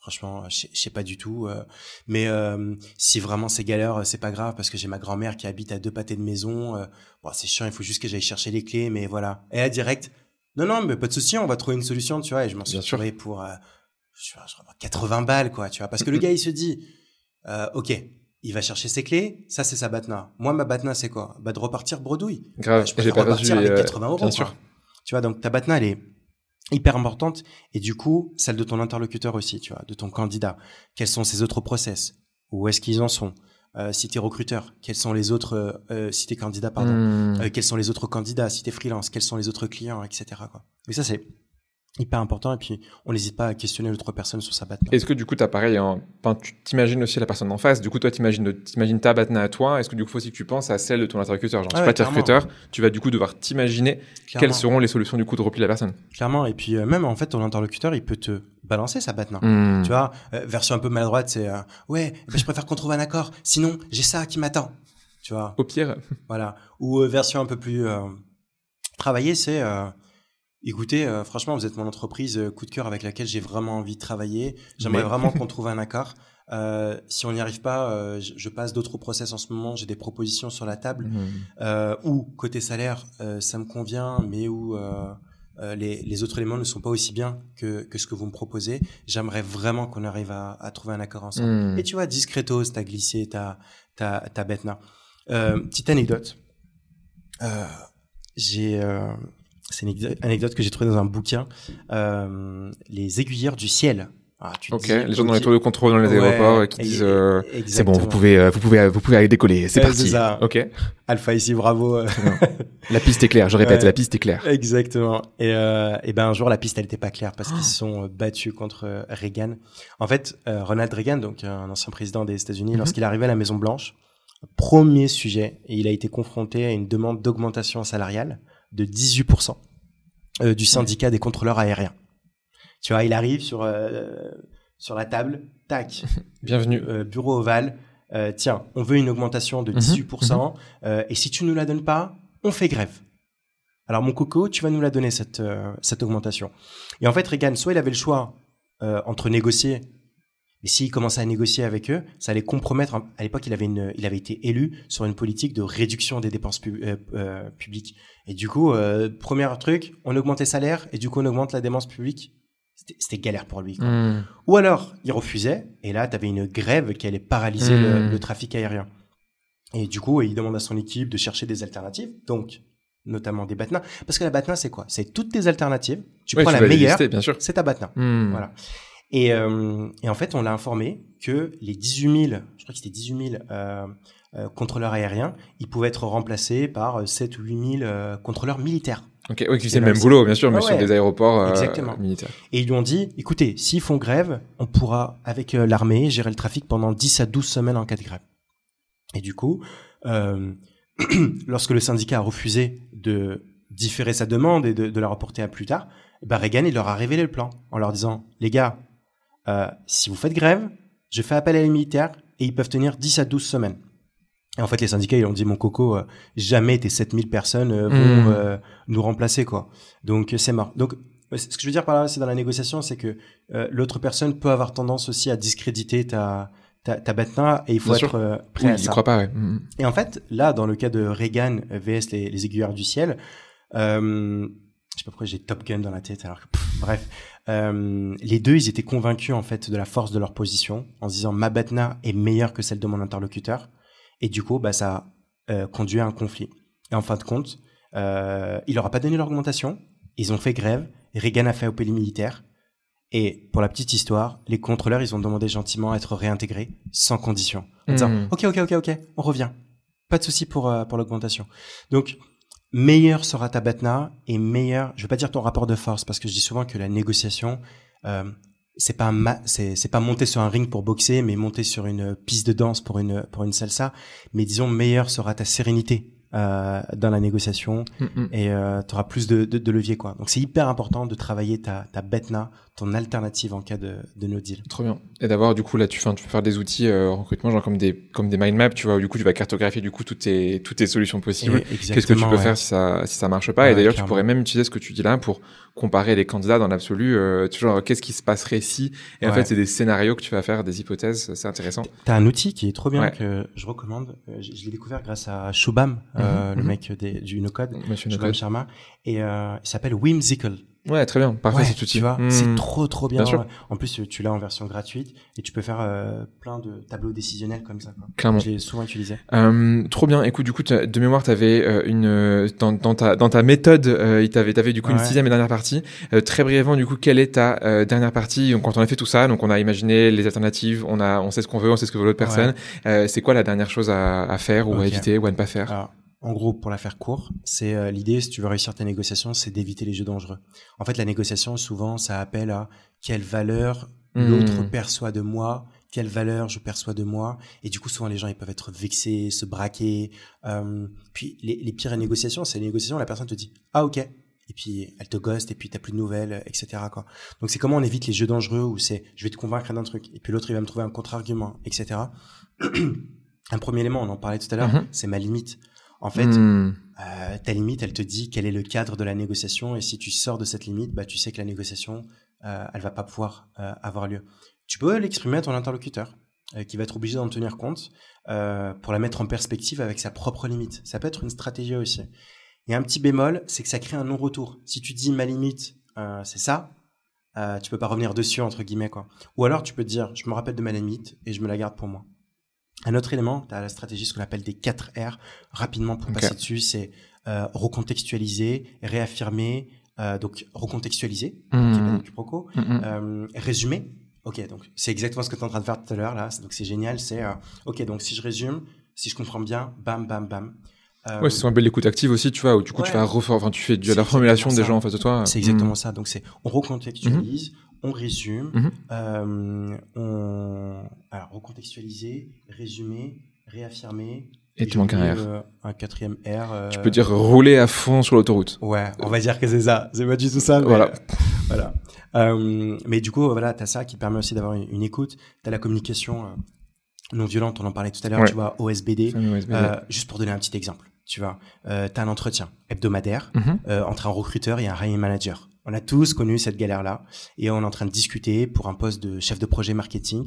franchement, je sais- pas du tout, euh, mais euh, si vraiment c'est galère, c'est pas grave parce que j'ai ma grand-mère qui habite à deux pâtés de maison. bon, c'est chiant, il faut juste que j'aille chercher les clés, mais voilà. Et là, direct, non, non, mais pas de souci, on va trouver une solution, tu vois. Et je m'en suis trouvé pour, euh, je sais pas, je crois, 80 balles, quoi, tu vois, parce que le gars, il se dit, ok. Il va chercher ses clés, ça c'est sa batna. Moi ma batna c'est quoi? Bah de repartir bredouille. Grave. Je J'ai pas repartir avec euh, 80 euros. Bien quoi. sûr. Tu vois, donc ta batna, elle est hyper importante. Et du coup, celle de ton interlocuteur aussi, tu vois, de ton candidat. Quels sont ses autres process? Où est-ce qu'ils en sont? Euh, Si t'es recruteur, quels sont les autres... euh, euh, si t'es candidat, pardon. Hmm. Euh, quels sont les autres candidats? Si t'es freelance, quels sont les autres clients, etc. Quoi. Et ça, c'est hyper important. Et puis, on n'hésite pas à questionner l'autre personne sur sa batna. Est-ce que du coup, t'as pareil, en- enfin, tu t'imagines aussi la personne en face. Du coup, toi, t'imagines, t'imagines ta batna à toi. Est-ce que du coup, aussi que tu penses à celle de ton interlocuteur Genre, Ah tu ouais, pas, clairement. recruteur, tu vas du coup devoir t'imaginer Clairement. quelles seront les solutions du coup de repli de la personne. Clairement. Et puis, euh, même, en fait, ton interlocuteur, il peut te balancer sa batna. Hmm. Tu vois, euh, version un peu maladroite, c'est euh, ouais, eh ben, je préfère qu'on trouve un accord. Sinon, j'ai ça qui m'attend. Tu vois, Au pire, voilà. Ou version un peu plus travaillée, c'est écoutez, euh, franchement, vous êtes mon entreprise euh, coup de cœur avec laquelle j'ai vraiment envie de travailler. J'aimerais Mais- [laughs] vraiment qu'on trouve un accord. Euh, si on n'y arrive pas, je, je passe d'autres process en ce moment. J'ai des propositions sur la table. Euh, ou côté salaire, ça me convient, mais où les, les autres éléments ne sont pas aussi bien que, que ce que vous me proposez. J'aimerais vraiment qu'on arrive à, à trouver un accord ensemble. Hmm. Et tu vois, discretos, t'as glissé ta, ta, ta betna. Euh, petite anecdote. J'ai, c'est une anecdote- que j'ai trouvée dans un bouquin. Euh, les aiguilleurs du ciel. Ah, tu Ok, les gens dans les tours de contrôle dans les Ouais, aéroports qui disent euh, c'est bon, vous pouvez, euh, vous pouvez, vous pouvez aller décoller, c'est parti. ça. Ok. Alpha ici, bravo. [laughs] La piste est claire. Je répète, Ouais. la piste est claire. Exactement. Et, euh, et ben un jour la piste elle était pas claire parce qu'ils se sont euh, battus contre euh, Reagan. En fait, euh, Ronald Reagan, donc un ancien président des États-Unis, Mhm. lorsqu'il est arrivé à la Maison Blanche, premier sujet, et il a été confronté à une demande d'augmentation salariale de 18% euh, du syndicat des contrôleurs aériens. Tu vois, il arrive sur euh, sur la table, tac, [laughs] Bienvenue. euh, bureau ovale, tiens, on veut une augmentation de 18%, euh, et si tu nous la donnes pas, on fait grève. Alors mon coco, tu vas nous la donner cette euh, cette augmentation. Et en fait, Reagan, soit il avait le choix euh, entre négocier, mais s'il commençait à négocier avec eux, ça allait compromettre. À l'époque, il avait une, il avait été élu sur une politique de réduction des dépenses pub- euh, euh, publiques. Et du coup, euh, premier truc, on augmente les salaires et du coup on augmente la dépense publique. C'était- galère pour lui. Quoi. Hmm. Ou alors, il refusait, et là, tu avais une grève qui allait paralyser le, Mm. le trafic aérien. Et du coup, il demande à son équipe de chercher des alternatives, donc notamment des BATNA. Parce que la BATNA, c'est quoi? C'est toutes tes alternatives, tu Ouais, prends la vas les meilleure, c'est ta BATNA. Hmm. Voilà. Et, euh, et en fait, on l'a informé que les 18 000, je crois que c'était 18 000 euh, euh, contrôleurs aériens, ils pouvaient être remplacés par euh, 7 ou 8 000 euh, contrôleurs militaires. Ok, oui, qui C'est le même là, boulot, bien sûr, mais Ouais, sur des aéroports euh, Exactement. militaires. Et ils lui ont dit, écoutez, s'ils font grève, on pourra, avec euh, l'armée, gérer le trafic pendant 10 à 12 semaines en cas de grève. Et du coup, euh, [clears throat] lorsque le syndicat a refusé de différer sa demande et de, de la reporter à plus tard, bah Reagan, il leur a révélé le plan en leur disant, les gars, euh, si vous faites grève, je fais appel à les militaires et ils peuvent tenir 10 à 12 semaines. Et en fait, les syndicats, ils ont dit, mon coco, euh, jamais tes 7000 personnes euh, vont Mm. euh, nous remplacer, quoi. Donc, c'est mort. Donc, ce que je veux dire par là, c'est dans la négociation, c'est que l'autre personne peut avoir tendance aussi à discréditer ta, ta, ta et il faut Bien être prêt Oui, à ça. croit pas, ouais. Hmm. Et en fait, là, dans le cas de Reagan vs les, les aiguilleurs du ciel, euh, je sais pas pourquoi j'ai Top Gun dans la tête. Alors, que, pff, bref, euh, les deux, ils étaient convaincus en fait de la force de leur position, en se disant ma Batna est meilleure que celle de mon interlocuteur, et du coup, bah ça a euh, conduit à un conflit. Et en fin de compte, euh, il leur a pas donné l'augmentation, ils ont fait grève, Reagan a fait appel militaire. Et pour la petite histoire, les contrôleurs, ils ont demandé gentiment à être réintégrés sans condition. En disant, Mhm. ok, ok, ok, ok, on revient. Pas de souci pour, euh, pour l'augmentation. Donc, meilleur sera ta BATNA et meilleur, je vais pas dire ton rapport de force parce que je dis souvent que la négociation, euh, c'est pas ma- c'est c'est pas monter sur un ring pour boxer, mais monter sur une piste de danse pour une pour une salsa. Mais disons meilleur sera ta sérénité euh, dans la négociation Hmm, hmm. et tu auras plus de, de, de levier quoi. Donc c'est hyper important de travailler ta ta BATNA, ton alternative en cas de de no deal. Trop bien. Et d'avoir du coup là, tu, fin, tu peux faire des outils euh, en recrutement, genre comme des comme des mind maps, tu vois, où du coup tu vas cartographier du coup toutes tes toutes tes solutions possibles. Qu'est-ce que tu peux exactement, faire ouais. si ça si ça marche pas? Ouais, Et d'ailleurs, tu pourrais même utiliser ce que tu dis là pour comparer les candidats dans l'absolu. Euh, tu genre, qu'est-ce qui se passerait si? Et en Ouais. fait, c'est des scénarios que tu vas faire, des hypothèses. C'est intéressant. T'as un outil qui est trop bien Ouais. que je recommande. Euh, je je l'ai découvert grâce à Shubham, euh, Mhm, le mhm. mec des, du no-code, Monsieur Shubham. Sharma, et euh, il s'appelle Whimsical. Ouais, très bien. Parfait Ouais, tu vois, Hmm. c'est trop trop bien. Bien sûr. En plus, tu l'as en version gratuite et tu peux faire euh, plein de tableaux décisionnels comme ça. Quoi. Clairement. Je l'ai souvent utilisé. Euh, trop bien. Écoute, du coup, de mémoire, tu avais une euh, dans, dans ta dans ta méthode, euh, il t'avait t'avais du coup une sixième et dernière partie. Euh, très brièvement, du coup, quelle est ta euh, dernière partie? Donc, quand on a fait tout ça, donc on a imaginé les alternatives, on a on sait ce qu'on veut, on sait ce que veut l'autre personne. Euh, c'est quoi la dernière chose à, à faire ou à éviter ou à ne pas faire? Alors, en gros, pour la faire court, c'est euh, l'idée, si tu veux réussir ta négociation, c'est d'éviter les jeux dangereux. En fait, la négociation, souvent, ça appelle à quelle valeur Hmm. l'autre perçoit de moi, quelle valeur je perçois de moi. Et du coup, souvent, les gens, ils peuvent être vexés, se braquer. Euh, puis, les, les pires négociations, c'est les négociations où la personne te dit « Ah, ok ». Et puis, elle te ghost, et puis t'as plus de nouvelles, etc. Quoi. Donc, c'est comment on évite les jeux dangereux où c'est « Je vais te convaincre d'un truc ». Et puis, l'autre, il va me trouver un contre-argument, etc. [clears throat] un premier élément, on en parlait tout à l'heure, Mhm. c'est ma limite. En fait, Hmm. euh, ta limite, elle te dit quel est le cadre de la négociation, et si tu sors de cette limite, bah, tu sais que la négociation, euh, elle va pas pouvoir euh, avoir lieu. Tu peux l'exprimer à ton interlocuteur, euh, qui va être obligé d'en tenir compte pour la mettre en perspective avec sa propre limite. Ça peut être une stratégie aussi. Et un petit bémol, c'est que ça crée un non-retour. Si tu dis ma limite, c'est ça, tu peux pas revenir dessus entre guillemets quoi. Ou alors tu peux te dire, je me rappelle de ma limite et je me la garde pour moi. Un autre élément, tu as la stratégie, ce qu'on appelle des 4 R, rapidement pour passer dessus, c'est euh, recontextualiser, réaffirmer, euh, donc recontextualiser, qui est pas du quiproquo, Hmm, hmm. euh, résumer. Ok, donc c'est exactement ce que tu es en train de faire tout à l'heure là, donc c'est génial, c'est euh, ok, donc si je résume, si je comprends bien, bam, bam, bam. Euh, Ouais, c'est ce qu'on appelle l'écoute active aussi, tu vois, où du coup tu Ouais. vas refor- enfin tu fais de la formulation des gens en face de toi. C'est exactement ça. Donc c'est on recontextualise, on résume, Mhm. euh, on alors recontextualiser, résumer, réaffirmer. Et tu manques un R. euh, un quatrième R. euh, Tu peux dire rouler à fond sur l'autoroute. Ouais, on va dire que c'est ça. C'est pas du tout ça. Mais Voilà. voilà. Euh, mais du coup, voilà, t'as ça qui permet aussi d'avoir une, une écoute. T'as la communication euh, non violente, on en parlait tout à l'heure, Ouais. tu vois, OSBD. OSBD. Juste pour donner un petit exemple, tu vois, tu as un entretien hebdomadaire Mhm. entre un recruteur et un hiring manager. On a tous connu cette galère-là et on est en train de discuter pour un poste de chef de projet marketing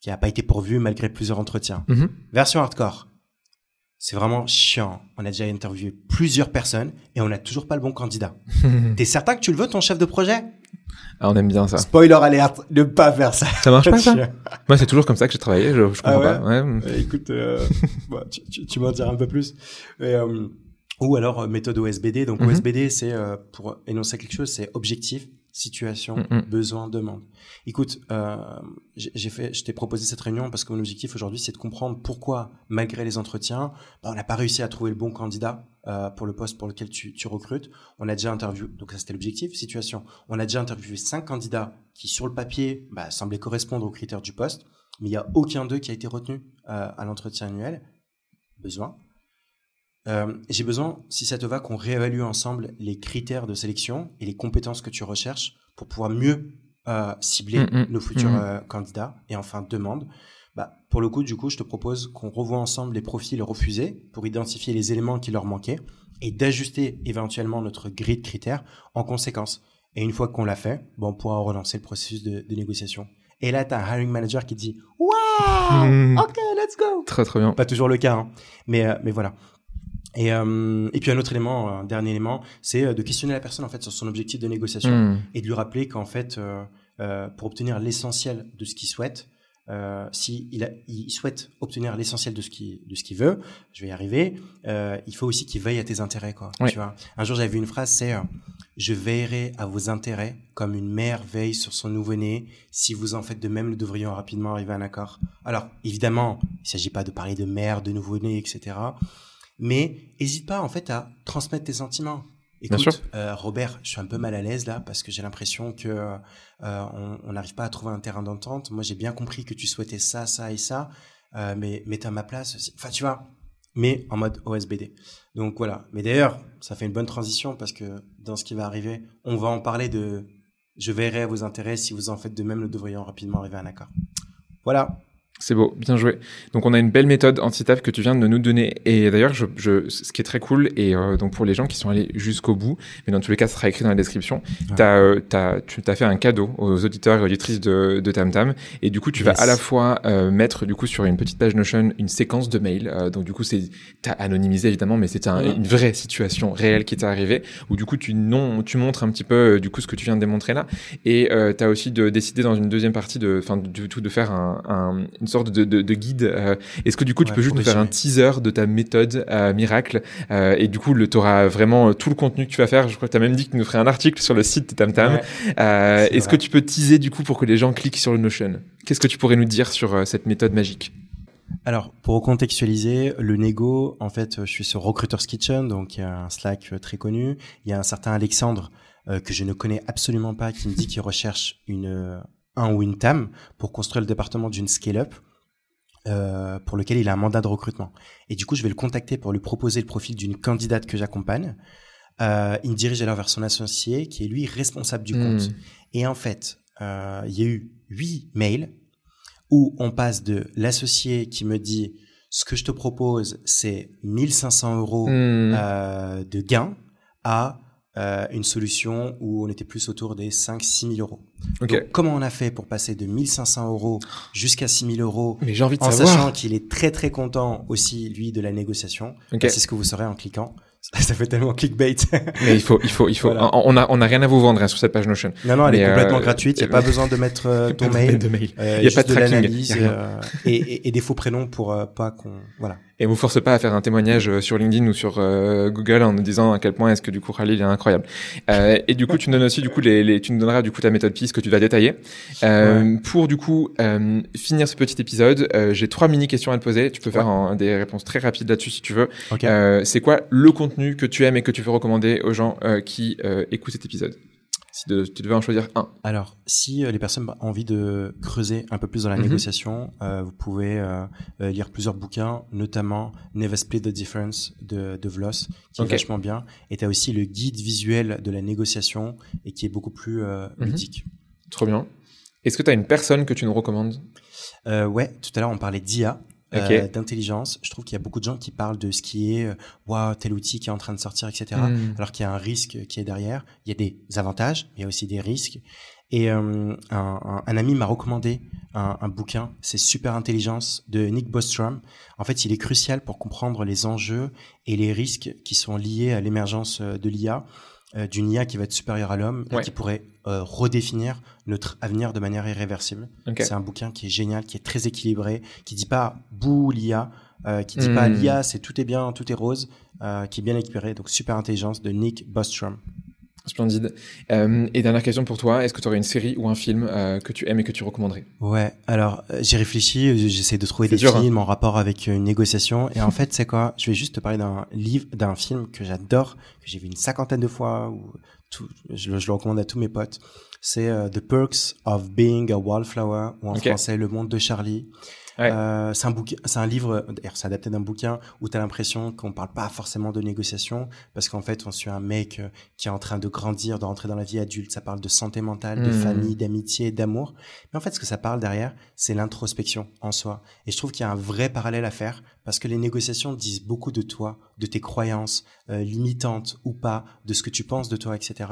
qui n'a pas été pourvu malgré plusieurs entretiens. Mhm. Version hardcore. C'est vraiment chiant. On a déjà interviewé plusieurs personnes et on n'a toujours pas le bon candidat. [laughs] T'es certain que tu le veux, ton chef de projet? Ah, on aime bien ça. Spoiler alerte, ne pas faire ça. Ça marche pas ça? [laughs] Moi, c'est toujours comme ça que j'ai travaillé. Je, je comprends Ah pas. Ouais. Euh, écoute, euh, [laughs] bon, tu, tu, tu m'en diras un peu plus. Euh, ou alors euh, méthode OSBD. Donc Mhm. OSBD, c'est euh, pour énoncer quelque chose, c'est objectif, situation, Mhm. besoin, demande. Écoute, euh, j'ai j'ai fait, je t'ai proposé cette réunion parce que mon objectif aujourd'hui, c'est de comprendre pourquoi, malgré les entretiens, bah, on n'a pas réussi à trouver le bon candidat euh, pour le poste pour lequel tu, tu recrutes. On a déjà interviewé, donc ça c'était l'objectif, situation. On a déjà interviewé cinq candidats qui, sur le papier, bah, semblaient correspondre aux critères du poste, mais il n'y a aucun d'eux qui a été retenu euh, à l'entretien annuel. Besoin. Euh, J'ai besoin, si ça te va, qu'on réévalue ensemble les critères de sélection et les compétences que tu recherches pour pouvoir mieux euh, cibler Mm, mm, nos futurs mm. euh, candidats. Et enfin, demande. Bah, pour le coup, du coup, je te propose qu'on revoie ensemble les profils refusés pour identifier les éléments qui leur manquaient et d'ajuster éventuellement notre grille de critères en conséquence. Et une fois qu'on l'a fait, bon, on pourra relancer le processus de, de négociation. Et là, tu as un hiring manager qui dit Waouh, [laughs] ok, let's go. Très très bien. Pas toujours le cas, hein. mais, euh, mais voilà. Et, euh, et puis un autre élément, un dernier élément, c'est euh, de questionner la personne en fait sur son objectif de négociation Hmm. et de lui rappeler qu'en fait, euh, euh, pour obtenir l'essentiel de ce qu'il souhaite, si il, a- il souhaite obtenir l'essentiel de ce qu'il de ce qu'il veut, je vais y arriver. il faut aussi qu'il veille à tes intérêts, quoi. Tu vois? Un jour, j'avais vu une phrase, c'est je veillerai à vos intérêts comme une mère veille sur son nouveau-né. Si vous en faites de même, nous devrions rapidement arriver à un accord. Alors, évidemment, il s'agit pas de parler de mère, de nouveau-né, etc. Mais hésite pas en fait à transmettre tes sentiments. Écoute, euh, Robert, je suis un peu mal à l'aise là parce que j'ai l'impression que euh, on n'arrive pas à trouver un terrain d'entente. Moi, j'ai bien compris que tu souhaitais ça, ça et ça, euh, mais t'es à ma place. Enfin, tu vois, mais en mode OSBD. Donc voilà. Mais d'ailleurs, ça fait une bonne transition parce que dans ce qui va arriver, on va en parler de. Je verrai à vos intérêts. Si vous en faites de même, nous devrions rapidement arriver à un accord. Voilà. C'est beau, bien joué. Donc on a une belle méthode anti-taf que tu viens de nous donner. Et d'ailleurs, je, je, ce qui est très cool, et euh, donc pour les gens qui sont allés jusqu'au bout, mais dans tous les cas, ça sera écrit dans la description, Ouais. t'as, euh, t'as, tu t'as fait un cadeau aux auditeurs et auditrices de, de TamTam. Et du coup, tu vas à la fois euh, mettre du coup sur une petite page Notion une séquence de mails. Euh, donc du coup, c'est t'as anonymisé évidemment, mais un- Ouais. une vraie situation réelle qui t'est arrivée, où du coup tu non, tu montres un petit peu euh, du coup ce que tu viens de démontrer là. Et euh, tu as aussi de, décidé dans une deuxième partie de, enfin, du tout de faire un, un- une sorte de, de, de guide. euh, Est-ce que du coup tu peux juste nous faire un teaser de ta méthode euh, miracle euh, et du coup tu auras vraiment tout le contenu que tu vas faire. Je crois que tu as même dit que tu nous ferais un article sur le site de TamTam. Ouais. Est-ce que tu peux teaser du coup pour que les gens cliquent sur le Notion? Qu'est-ce que tu pourrais nous dire sur cette méthode magique? Alors, pour recontextualiser, le négo, en fait, je suis sur Recruiter's Kitchen, donc il y a un Slack très connu. Il y a un certain Alexandre euh, que je ne connais absolument pas qui me dit qu'il recherche une un ou une TAM pour construire le département d'une scale-up. euh, pour lequel il a un mandat de recrutement. Et du coup, je vais le contacter pour lui proposer le profil d'une candidate que j'accompagne. Euh, il me dirige alors vers son associé, qui est lui responsable du Hmm. compte. Et en fait, euh, il y a eu huit mails où on passe de l'associé qui me dit ce que je te propose, c'est 1500 euros Hmm. de gain à euh, une solution où on était plus autour des 5-6 000 euros. Ok. Donc, comment on a fait pour passer de 1500 euros jusqu'à 6 000 euros Mais j'ai envie de en savoir. sachant qu'il est très très content aussi lui de la négociation? Ok. Bah, C'est ce que vous saurez en cliquant. Ça fait tellement clickbait. [laughs] Mais il faut, il faut, il faut. Voilà. On a, on a rien à vous vendre hein, sur cette page Notion. non non, elle Mais, est complètement euh, gratuite. Il n'y a pas besoin de mettre euh, [laughs] ton Pas de mail. de mail. Euh, Y a pas de de l'analyse a euh, et, et- et des faux prénoms pour euh, pas qu'on voilà. Et vous force pas à faire un témoignage euh, sur LinkedIn ou sur euh, Google en nous disant à quel point est-ce que du coup Khalil est incroyable. Euh, et du coup, tu nous donnes aussi du coup les, les tu nous donneras du coup ta méthode PIS que tu vas détailler. Euh, Pour du coup euh, finir ce petit épisode, euh, j'ai trois mini questions à te poser. Tu peux faire en- des réponses très rapides là-dessus si tu veux. Ok. Euh, c'est quoi le contenu que tu aimes et que tu veux recommander aux gens euh, qui euh, écoutent cet épisode? Si de- tu devais en choisir un. Alors, si euh, les personnes ont envie de creuser un peu plus dans la Mhm. négociation, euh, vous pouvez euh, lire plusieurs bouquins, notamment Never Split the Difference de, de Vlos, qui est vachement bien. Et tu as aussi le guide visuel de la négociation et qui est beaucoup plus Mhm. ludique. Trop bien. Est-ce que tu as une personne que tu nous recommandes? Ouais, tout à l'heure on parlait d'IA. Euh, d'intelligence. Je trouve qu'il y a beaucoup de gens qui parlent de ce qui est, waouh, tel outil qui est en train de sortir, etc. Hmm. Alors qu'il y a un risque qui est derrière. Il y a des avantages, mais il y a aussi des risques. Et euh, un, un, ami m'a recommandé un, un bouquin, c'est Super Intelligence de Nick Bostrom. En fait, il est crucial pour comprendre les enjeux et les risques qui sont liés à l'émergence euh, de l'IA, euh, d'une IA qui va être supérieure à l'homme et qui pourrait euh, redéfinir notre avenir de manière irréversible. C'est un bouquin qui est génial, qui est très équilibré, qui dit pas bouh l'IA, euh, qui dit pas hmm. l'IA c'est tout est bien, tout est rose, qui est bien équilibré. Donc Super Intelligence de Nick Bostrom. Splendide. Euh, et dernière question pour toi, est-ce que tu aurais une série ou un film euh, que tu aimes et que tu recommanderais? Ouais, alors euh, j'ai réfléchi, j'essaie de trouver des hein. films en rapport avec une négociation. Et en fait, [laughs] c'est quoi? Je vais juste te parler d'un livre, d'un film que j'adore, que j'ai vu une cinquantaine de fois, ou tout, je, le recommande à tous mes potes. C'est The Perks of Being a Wallflower, ou en français Le Monde de Charlie. Euh, c'est un bouquin, c'est un livre, c'est adapté d'un bouquin où tu as l'impression qu'on parle pas forcément de négociation parce qu'en fait, on suit un mec euh, qui est en train de grandir, de rentrer dans la vie adulte. Ça parle de santé mentale, de hmm. famille, d'amitié, d'amour. Mais en fait, ce que ça parle derrière, c'est l'introspection en soi. Et je trouve qu'il y a un vrai parallèle à faire parce que les négociations disent beaucoup de toi, de tes croyances euh, limitantes ou pas, de ce que tu penses de toi, etc.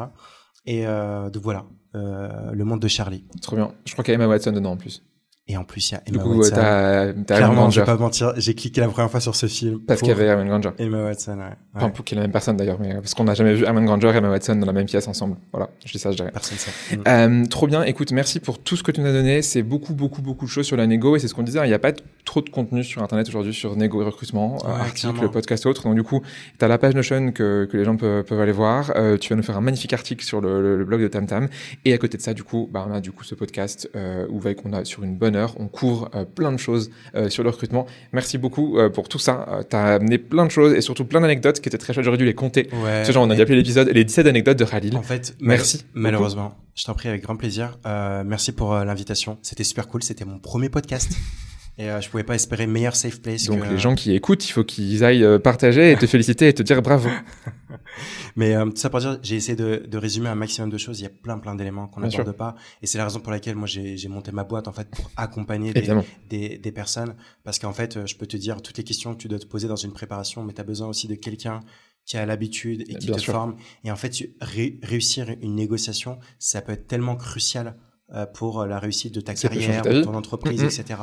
Et euh, de voilà, le monde de Charlie. Trop bien. Je crois qu'il y a Emma Watson dedans en plus. Et en plus, il y a Emma du coup, Watson. T'as, t'as Clairement, je vais pas mentir, j'ai cliqué la première fois sur ce film. Parce qu'il y avait Herman Granger. Emma Watson, ouais. Enfin, pour qu'il y ait la même personne d'ailleurs, mais parce qu'on n'a jamais vu Herman Granger et Emma Watson dans la même pièce ensemble. Voilà, je dis ça, je dirais. Personne sait. Euh, trop bien. Écoute, merci pour tout ce que tu nous as donné. C'est beaucoup, beaucoup, beaucoup de choses sur la négo et c'est ce qu'on disait. Il n'y a pas trop de contenu sur Internet aujourd'hui sur négo et recrutement, ouais, articles, podcast autre. Donc du coup, tu as la page Notion que, que les gens peuvent, peuvent aller voir. Euh, tu vas nous faire un magnifique article sur le, le, blog de TamTam. Et à côté de ça, du coup, bah, on a du coup ce podcast euh, où qu'on a sur une bonne heure, on couvre euh, plein de choses euh, sur le recrutement. Merci beaucoup euh, pour tout ça. Euh, tu as amené plein de choses et surtout plein d'anecdotes qui étaient très chouettes. J'aurais dû les compter. Ouais, ce genre, on a appelé l'épisode les 17 anecdotes de Khalil. En fait, merci. Malheureusement, je t'en prie avec grand plaisir. merci pour l'invitation. C'était super cool. C'était mon premier podcast. [laughs] Et euh, je pouvais pas espérer meilleur safe place. Donc les gens qui écoutent, il faut qu'ils aillent partager et te féliciter et te dire bravo. [laughs] Mais euh, tout ça pour dire, j'ai essayé de, de, résumer un maximum de choses. Il y a plein plein d'éléments qu'on n'aborde pas, et c'est la raison pour laquelle moi j'ai monté ma boîte en fait pour accompagner des, des, des, personnes, parce qu'en fait, euh, je peux te dire toutes les questions que tu dois te poser dans une préparation, mais tu as besoin aussi de quelqu'un qui a l'habitude et qui te forme. Et en fait, réussir une négociation, ça peut être tellement crucial euh, pour la réussite de ta carrière, de ton entreprise, mm-hmm. etc.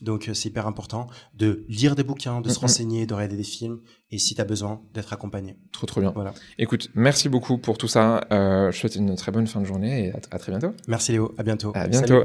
Donc c'est hyper important de lire des bouquins, de se renseigner, de regarder des films et si tu as besoin d'être accompagné. Trop trop bien. Voilà. Écoute, merci beaucoup pour tout ça. Euh, je souhaite une très bonne fin de journée et à, très bientôt. Merci Léo, à bientôt. À bientôt.